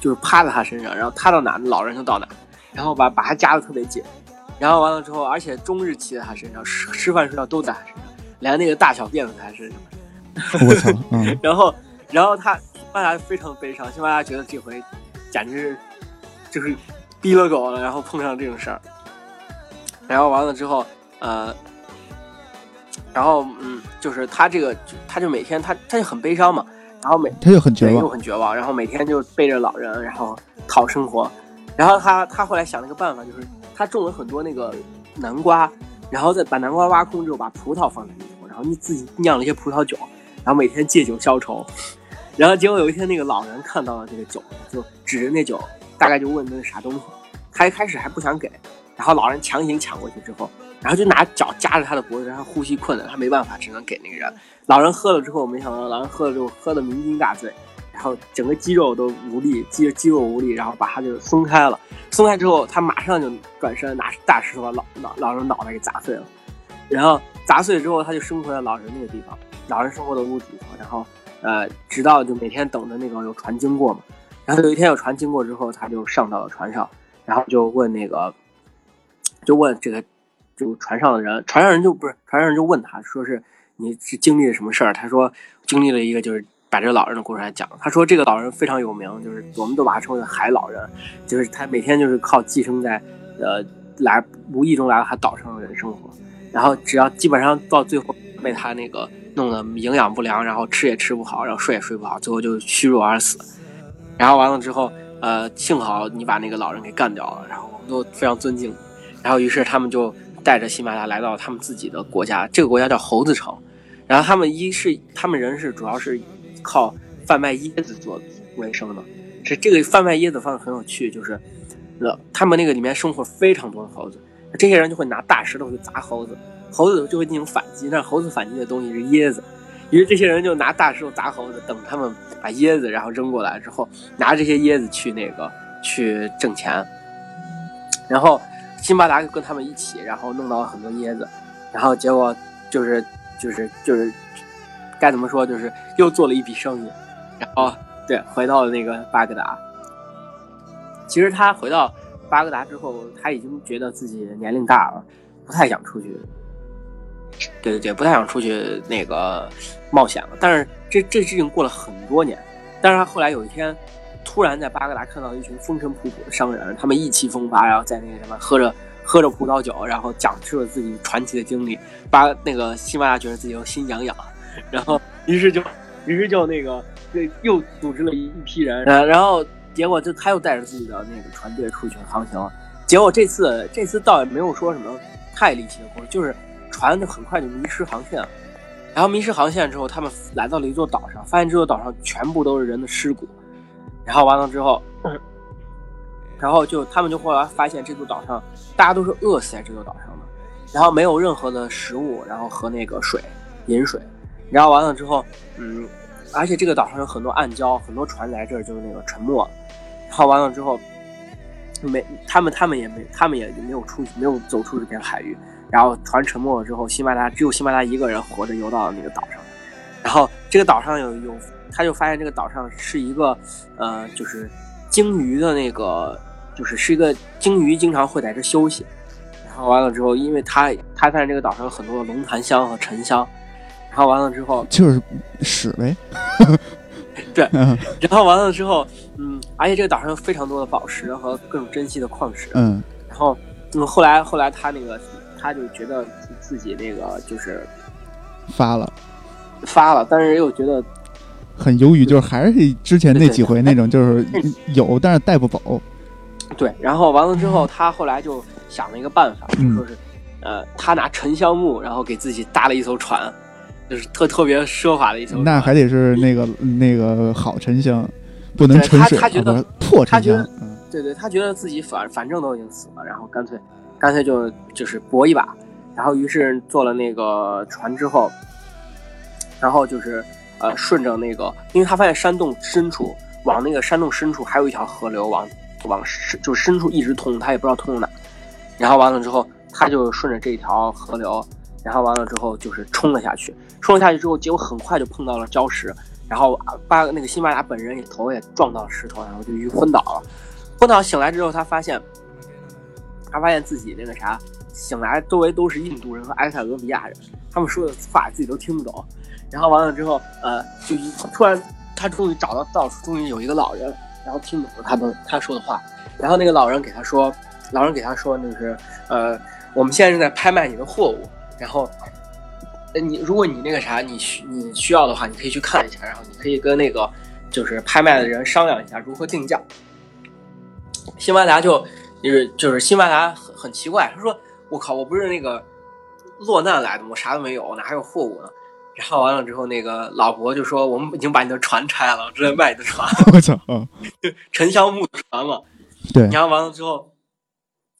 就是趴在他身上，然后他到哪，老人就到哪，然后把把他夹的特别紧。然后完了之后，而且终日骑在他身上，吃吃饭睡觉都在他身上，连那个大小便都在他身上。我操！嗯，然后，然后他辛巴达非常悲伤，辛巴达觉得这回简直是就是逼了狗了，然后碰上这种事儿，然后完了之后，呃，然后嗯，就是他这个，他就每天他他就很悲伤嘛，然后每他就很绝望，又很绝望，然后每天就背着老人，然后讨生活，然后他他后来想了个办法，就是他种了很多那个南瓜，然后再把南瓜挖空之后，把葡萄放在里头，然后你自己酿了一些葡萄酒。然后每天借酒消愁，然后结果有一天那个老人看到了这个酒，就指着那酒，大概就问那是啥东西，他一开始还不想给，然后老人强行抢过去之后，然后就拿脚夹着他的脖子，让他呼吸困难，他没办法，只能给那个人。老人喝了之后，没想到老人喝了之后喝的酩酊大醉，然后整个肌肉都无力，肌肌肉无力，然后把他就松开了。松开之后，他马上就转身拿大石头把老老老人脑袋给砸碎了。然后砸碎之后，他就生活在老人那个地方，老人生活的屋子里头。然后呃，直到就每天等着那个有船经过嘛。然后有一天有船经过之后，他就上到了船上，然后就问那个，就问这个就船上的人，船上人就不是船上人就问他说是。你是经历了什么事儿？他说经历了一个，就是把这个老人的故事来讲。他说这个老人非常有名，就是我们都把他称为海老人，就是他每天就是靠寄生在呃来无意中来到他岛上的人生活。然后只要基本上到最后被他那个弄得营养不良，然后吃也吃不好，然后睡也睡不好，最后就虚弱而死。然后完了之后，呃，幸好你把那个老人给干掉了，然后我们都非常尊敬。然后于是他们就。带着喜马拉雅来到他们自己的国家，这个国家叫猴子城。然后他们一是他们人是主要是靠贩卖椰子做为生的。是这个贩卖椰子方式很有趣，就是呃他们那个里面生活非常多的猴子，这些人就会拿大石头去砸猴子，猴子就会进行反击。但是猴子反击的东西是椰子，于是这些人就拿大石头砸猴子，等他们把椰子然后扔过来之后，拿这些椰子去那个去挣钱，然后。辛巴达就跟他们一起，然后弄到了很多椰子，然后结果就是就是就是该怎么说，就是又做了一笔生意，然后对回到了那个巴格达。其实他回到巴格达之后，他已经觉得自己年龄大了，不太想出去。对对对，不太想出去那个冒险了。但是这这事情过了很多年，但是他后来有一天。突然在巴格达看到一群风尘仆仆的商人，他们意气风发，然后在那个什么喝着喝着葡萄酒，然后讲述了自己传奇的经历。巴那个西班牙觉得自己又心痒痒，然后于是就于是就那个又组织了一一批人，然后结果就他又带着自己的那个船队出去航行。结果这次这次倒也没有说什么太离奇的故事，就是船很快就迷失航线了。然后迷失航线之后，他们来到了一座岛上，发现这座岛上全部都是人的尸骨。然后完了之后，然后就他们就后来发现这座岛上大家都是饿死在这座岛上的，然后没有任何的食物，然后和那个水饮水，然后完了之后，嗯，而且这个岛上有很多暗礁，很多船来这儿就是那个沉没，然后完了之后，没他们他们也没他们也没有出没有走出这片海域，然后船沉没了之后，辛巴达只有辛巴达一个人活着游到了那个岛上，然后这个岛上有有。他就发现这个岛上是一个，呃，就是鲸鱼的那个，就是是一个鲸鱼经常会在这休息。然后完了之后，因为他他发现这个岛上有很多的龙潭香和沉香。然后完了之后就是屎呗。对，然后完了之后，嗯，而且这个岛上有非常多的宝石和各种珍稀的矿石。嗯。然后，嗯，后来后来他那个他就觉得自己那个就是发了，发了，但是又觉得。很犹豫，就是还是之前那几回那种，就是有但是带不走。对，然后完了之后，他后来就想了一个办法，说是，呃，他拿沉香木，然后给自己搭了一艘船，就是特特别奢华的一艘。那还得是那个那个好沉香，不能沉水，他觉得破沉香。对对，他觉得自己反反正都已经死了，然后干脆干脆就就是搏一把，然后于是坐了那个船之后，然后就是。呃，顺着那个，因为他发现山洞深处，往那个山洞深处还有一条河流，往往深就深处一直通，他也不知道通到哪。然后完了之后，他就顺着这条河流，然后完了之后就是冲了下去。冲了下去之后，结果很快就碰到了礁石，然后把那个辛巴达本人也头也撞到了石头，然后就晕昏倒了。昏倒醒来之后，他发现，他发现自己那个啥，醒来周围都是印度人和埃塞俄比亚人，他们说的话自己都听不懂。然后完了之后，呃，就突然，他终于找到到处，终于有一个老人，然后听懂了他的他说的话。然后那个老人给他说，老人给他说，就是，呃，我们现在正在拍卖你的货物，然后，你如果你那个啥，你需你需要的话，你可以去看一下，然后你可以跟那个就是拍卖的人商量一下如何定价。辛巴达就就是就是辛巴达很很奇怪，他说：“我靠，我不是那个落难来的，我啥都没有，哪还有货物呢？”然后完了之后，那个老伯就说：“我们已经把你的船拆了，正在卖你的船。”我操！沉香木的船嘛。对。然后完了之后，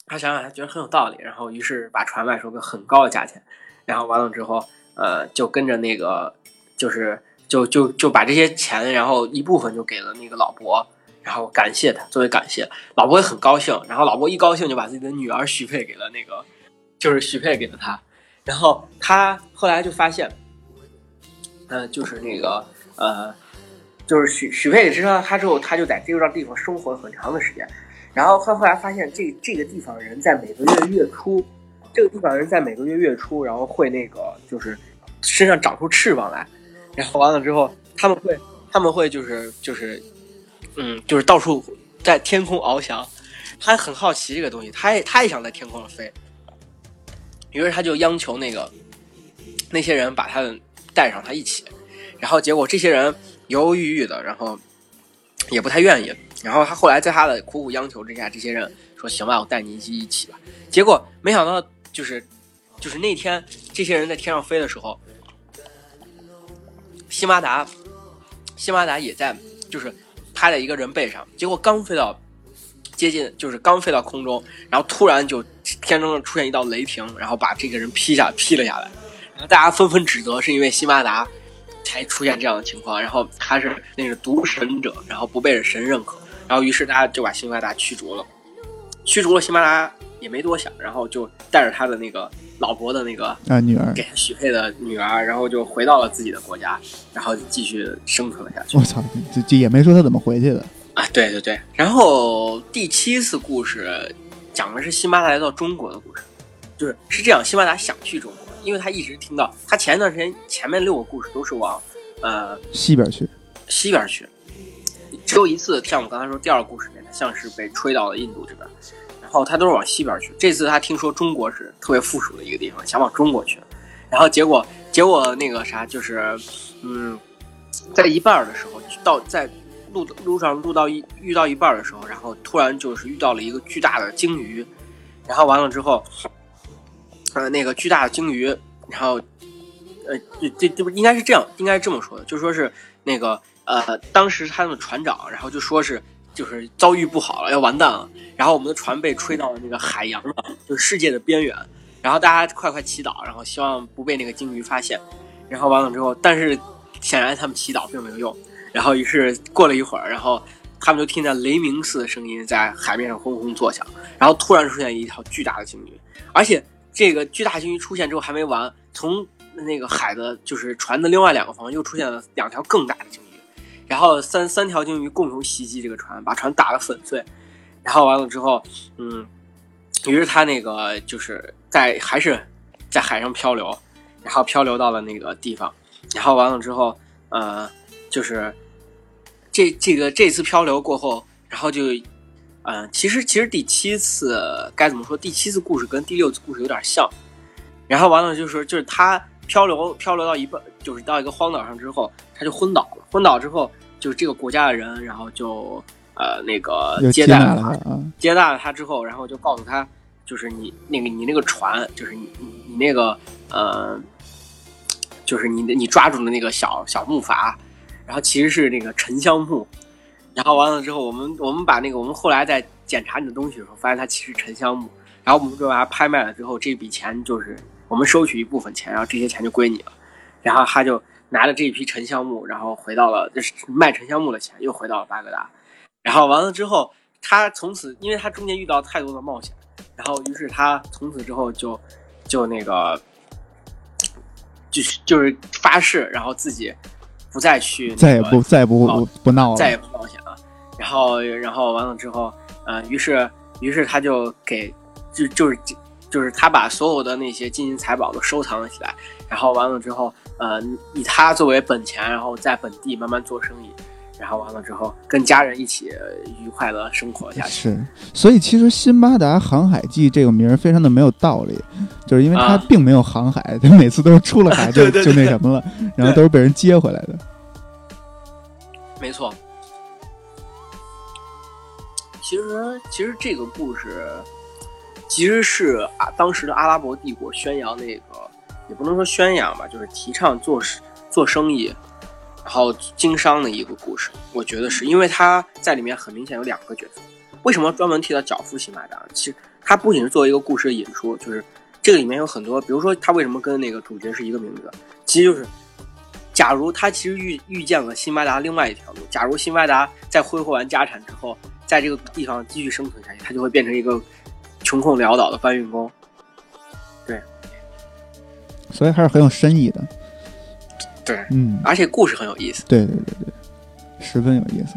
他想想，他觉得很有道理，然后于是把船卖出个很高的价钱，然后完了之后，呃，就跟着那个，就是就就就把这些钱，然后一部分就给了那个老伯，然后感谢他，作为感谢，老伯也很高兴，然后老伯一高兴就把自己的女儿许配给了那个，就是许配给了他，然后他后来就发现，呃，就是那个呃，就是许许配给之后，他之后他就在这个地方生活了很长的时间。然后他后来发现，这这个地方人在每个月月初，这个地方人在每个月月初，然后会那个就是身上长出翅膀来，然后完了之后，他们会他们会就是就是嗯，就是到处在天空翱翔。他很好奇这个东西，他也他也想在天空上飞，于是他就央求那个那些人把他的带上他一起，然后结果这些人犹犹豫豫的，然后也不太愿意。然后他后来在他的苦苦央求之下，这些人说：“行吧，我带你一起一起吧。”结果没想到，就是就是那天这些人在天上飞的时候，辛巴达辛巴达也在，就是趴在一个人背上。结果刚飞到接近，就是刚飞到空中，然后突然就天中出现一道雷霆，然后把这个人劈下劈了下来。大家纷纷指责是因为辛巴达才出现这样的情况，然后他是那个独神者，然后不被神认可。然后，于是大家就把辛巴达驱逐了。驱逐了辛巴达也没多想，然后就带着他的那个老婆的那个啊女儿，给他许配的女儿，然后就回到了自己的国家，然后继续生存了下去。我操，这这也没说他怎么回去的啊！对对对。然后第七次故事讲的是辛巴达来到中国的故事，就是是这样，辛巴达想去中国，因为他一直听到他前一段时间前面六个故事都是往呃西边去，西边去。只有一次，像我刚才说第二个故事里面，像是被吹到了印度这边，然后他都是往西边去。这次他听说中国是特别富庶的一个地方，想往中国去，然后结果结果那个啥就是，嗯，在一半的时候到在路路上路到一遇到一半的时候，然后突然就是遇到了一个巨大的鲸鱼，然后完了之后，呃，那个巨大的鲸鱼，然后呃这这这不应该是这样，应该是这么说的，就说是那个。呃，当时他们船长，然后就说是就是遭遇不好了，要完蛋了。然后我们的船被吹到了那个海洋的，就是世界的边缘。然后大家快快祈祷，然后希望不被那个鲸鱼发现。然后完了之后，但是显然他们祈祷并没有用。然后于是过了一会儿，然后他们就听见雷鸣似的声音在海面上轰轰作响。然后突然出现一条巨大的鲸鱼，而且这个巨大鲸鱼出现之后还没完，从那个海的，就是船的另外两个方向又出现了两条更大的鲸鱼。然后三三条鲸鱼共同袭击这个船，把船打得粉碎。然后完了之后，嗯，于是他那个就是在还是在海上漂流，然后漂流到了那个地方。然后完了之后，呃，就是这这个这次漂流过后，然后就，嗯，其实其实第七次该怎么说？第七次故事跟第六次故事有点像。然后完了就是就是他漂流漂流到一半，就是到一个荒岛上之后，他就昏倒了。昏倒之后。就是这个国家的人，然后就呃那个接待了他，接待了他之后，然后就告诉他，就是你那个你那个船，就是你你那个呃，就是你你抓住的那个小小木筏，然后其实是那个沉香木，然后完了之后，我们我们把那个我们后来在检查你的东西的时候，发现它其实沉香木，然后我们就把它拍卖了之后，这笔钱就是我们收取一部分钱，然后这些钱就归你了，然后他就。拿着这一批沉香木，然后回到了就是卖沉香木的钱，又回到了巴格达。然后完了之后，他从此，因为他中间遇到太多的冒险，然后于是他从此之后就就那个就是就是发誓，然后自己不再去，再也不再也不不闹了，再也不冒险了。然后然后完了之后，呃，于是于是他就给就就是就是他把所有的那些金银财宝都收藏了起来。然后完了之后。呃，以他作为本钱，然后在本地慢慢做生意，然后完了之后跟家人一起愉快的生活下去。是，所以其实《辛巴达航海记》这个名儿非常的没有道理，就是因为他并没有航海，他每次都是出了海就 就那什么了，然后都是被人接回来的。没错。其实，其实这个故事其实是啊，当时的阿拉伯帝国宣扬那个。也不能说宣扬吧，就是提倡做做生意，然后经商的一个故事。我觉得是因为他在里面很明显有两个角色。为什么专门提到脚夫辛巴达？其实他不仅是作为一个故事的引出，就是这个里面有很多，比如说他为什么跟那个主角是一个名字，其实就是，假如他其实遇遇见了辛巴达另外一条路，假如辛巴达在挥霍完家产之后，在这个地方继续生存下去，他就会变成一个穷困潦倒的搬运工。对，所以还是很有深意的。对，嗯，而且故事很有意思。对对对对，十分有意思。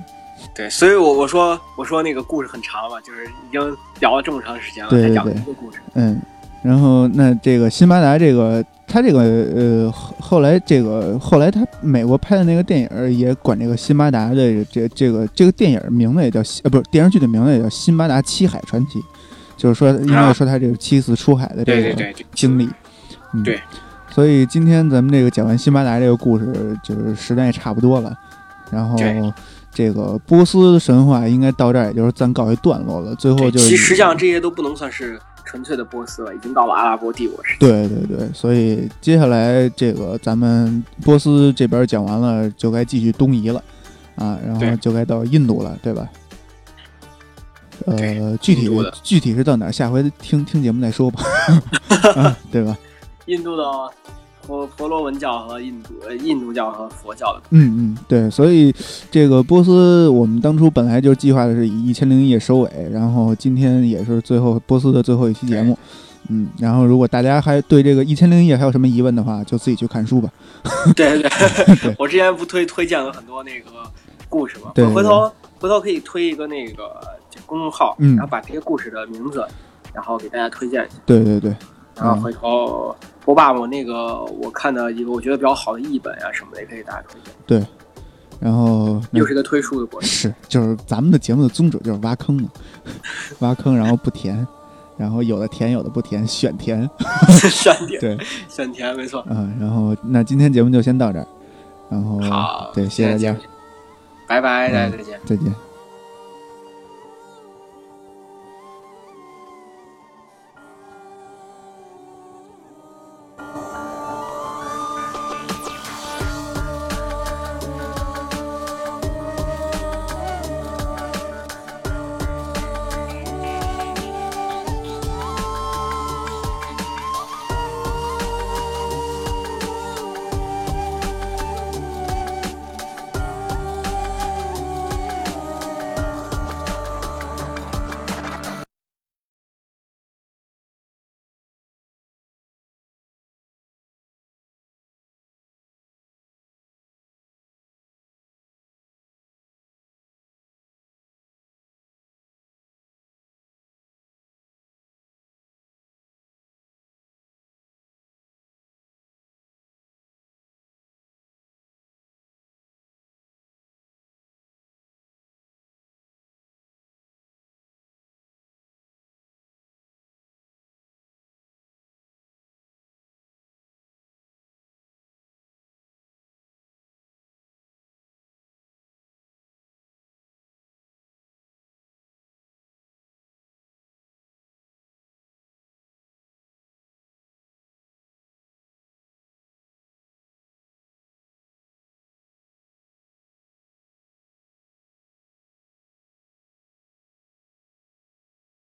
对，所以我我说我说那个故事很长嘛，就是已经聊了这么长时间了，才讲一个故事。嗯，然后那这个辛巴达这个他这个呃后来这个后来他美国拍的那个电影也管这个辛巴达的这这个这个电影名字也叫呃不是电视剧的名字也叫《辛巴达七海传奇》，就是说应该说他这个七次出海的这个经历。嗯，对。所以今天咱们这个讲完辛巴达这个故事，就是时间也差不多了，然后。这个波斯神话应该到这儿，也就是暂告一段落了。最后就是，其实实际上这些都不能算是纯粹的波斯了，已经到了阿拉伯帝国时期。对对对，所以接下来这个咱们波斯这边讲完了，就该继续东移了啊，然后就该到印度了，对吧？呃，具体具体是到哪，下回听听节目再说吧，对吧？印度的。佛佛罗门教和印度呃印度教和佛教的，嗯嗯对，所以这个波斯我们当初本来就计划的是以一千零一夜收尾，然后今天也是最后波斯的最后一期节目，嗯，然后如果大家还对这个一千零一夜还有什么疑问的话，就自己去看书吧。对对对，我之前不推推荐了很多那个故事吗？对，回头回头可以推一个那个公众号，然后把这些故事的名字，然后给大家推荐一下。对对对。然后回头我把我那个我看的一个我觉得比较好的译本啊什么的也可以给大家推荐。对，然后又是一个推书的过程。是，就是咱们的节目的宗旨就是挖坑嘛，挖坑然后不填，然后有的填有的不填，选填。选填。对，选填没错。嗯，然后那今天节目就先到这儿，然后好，对，谢谢大家，拜拜，大家再见，再见。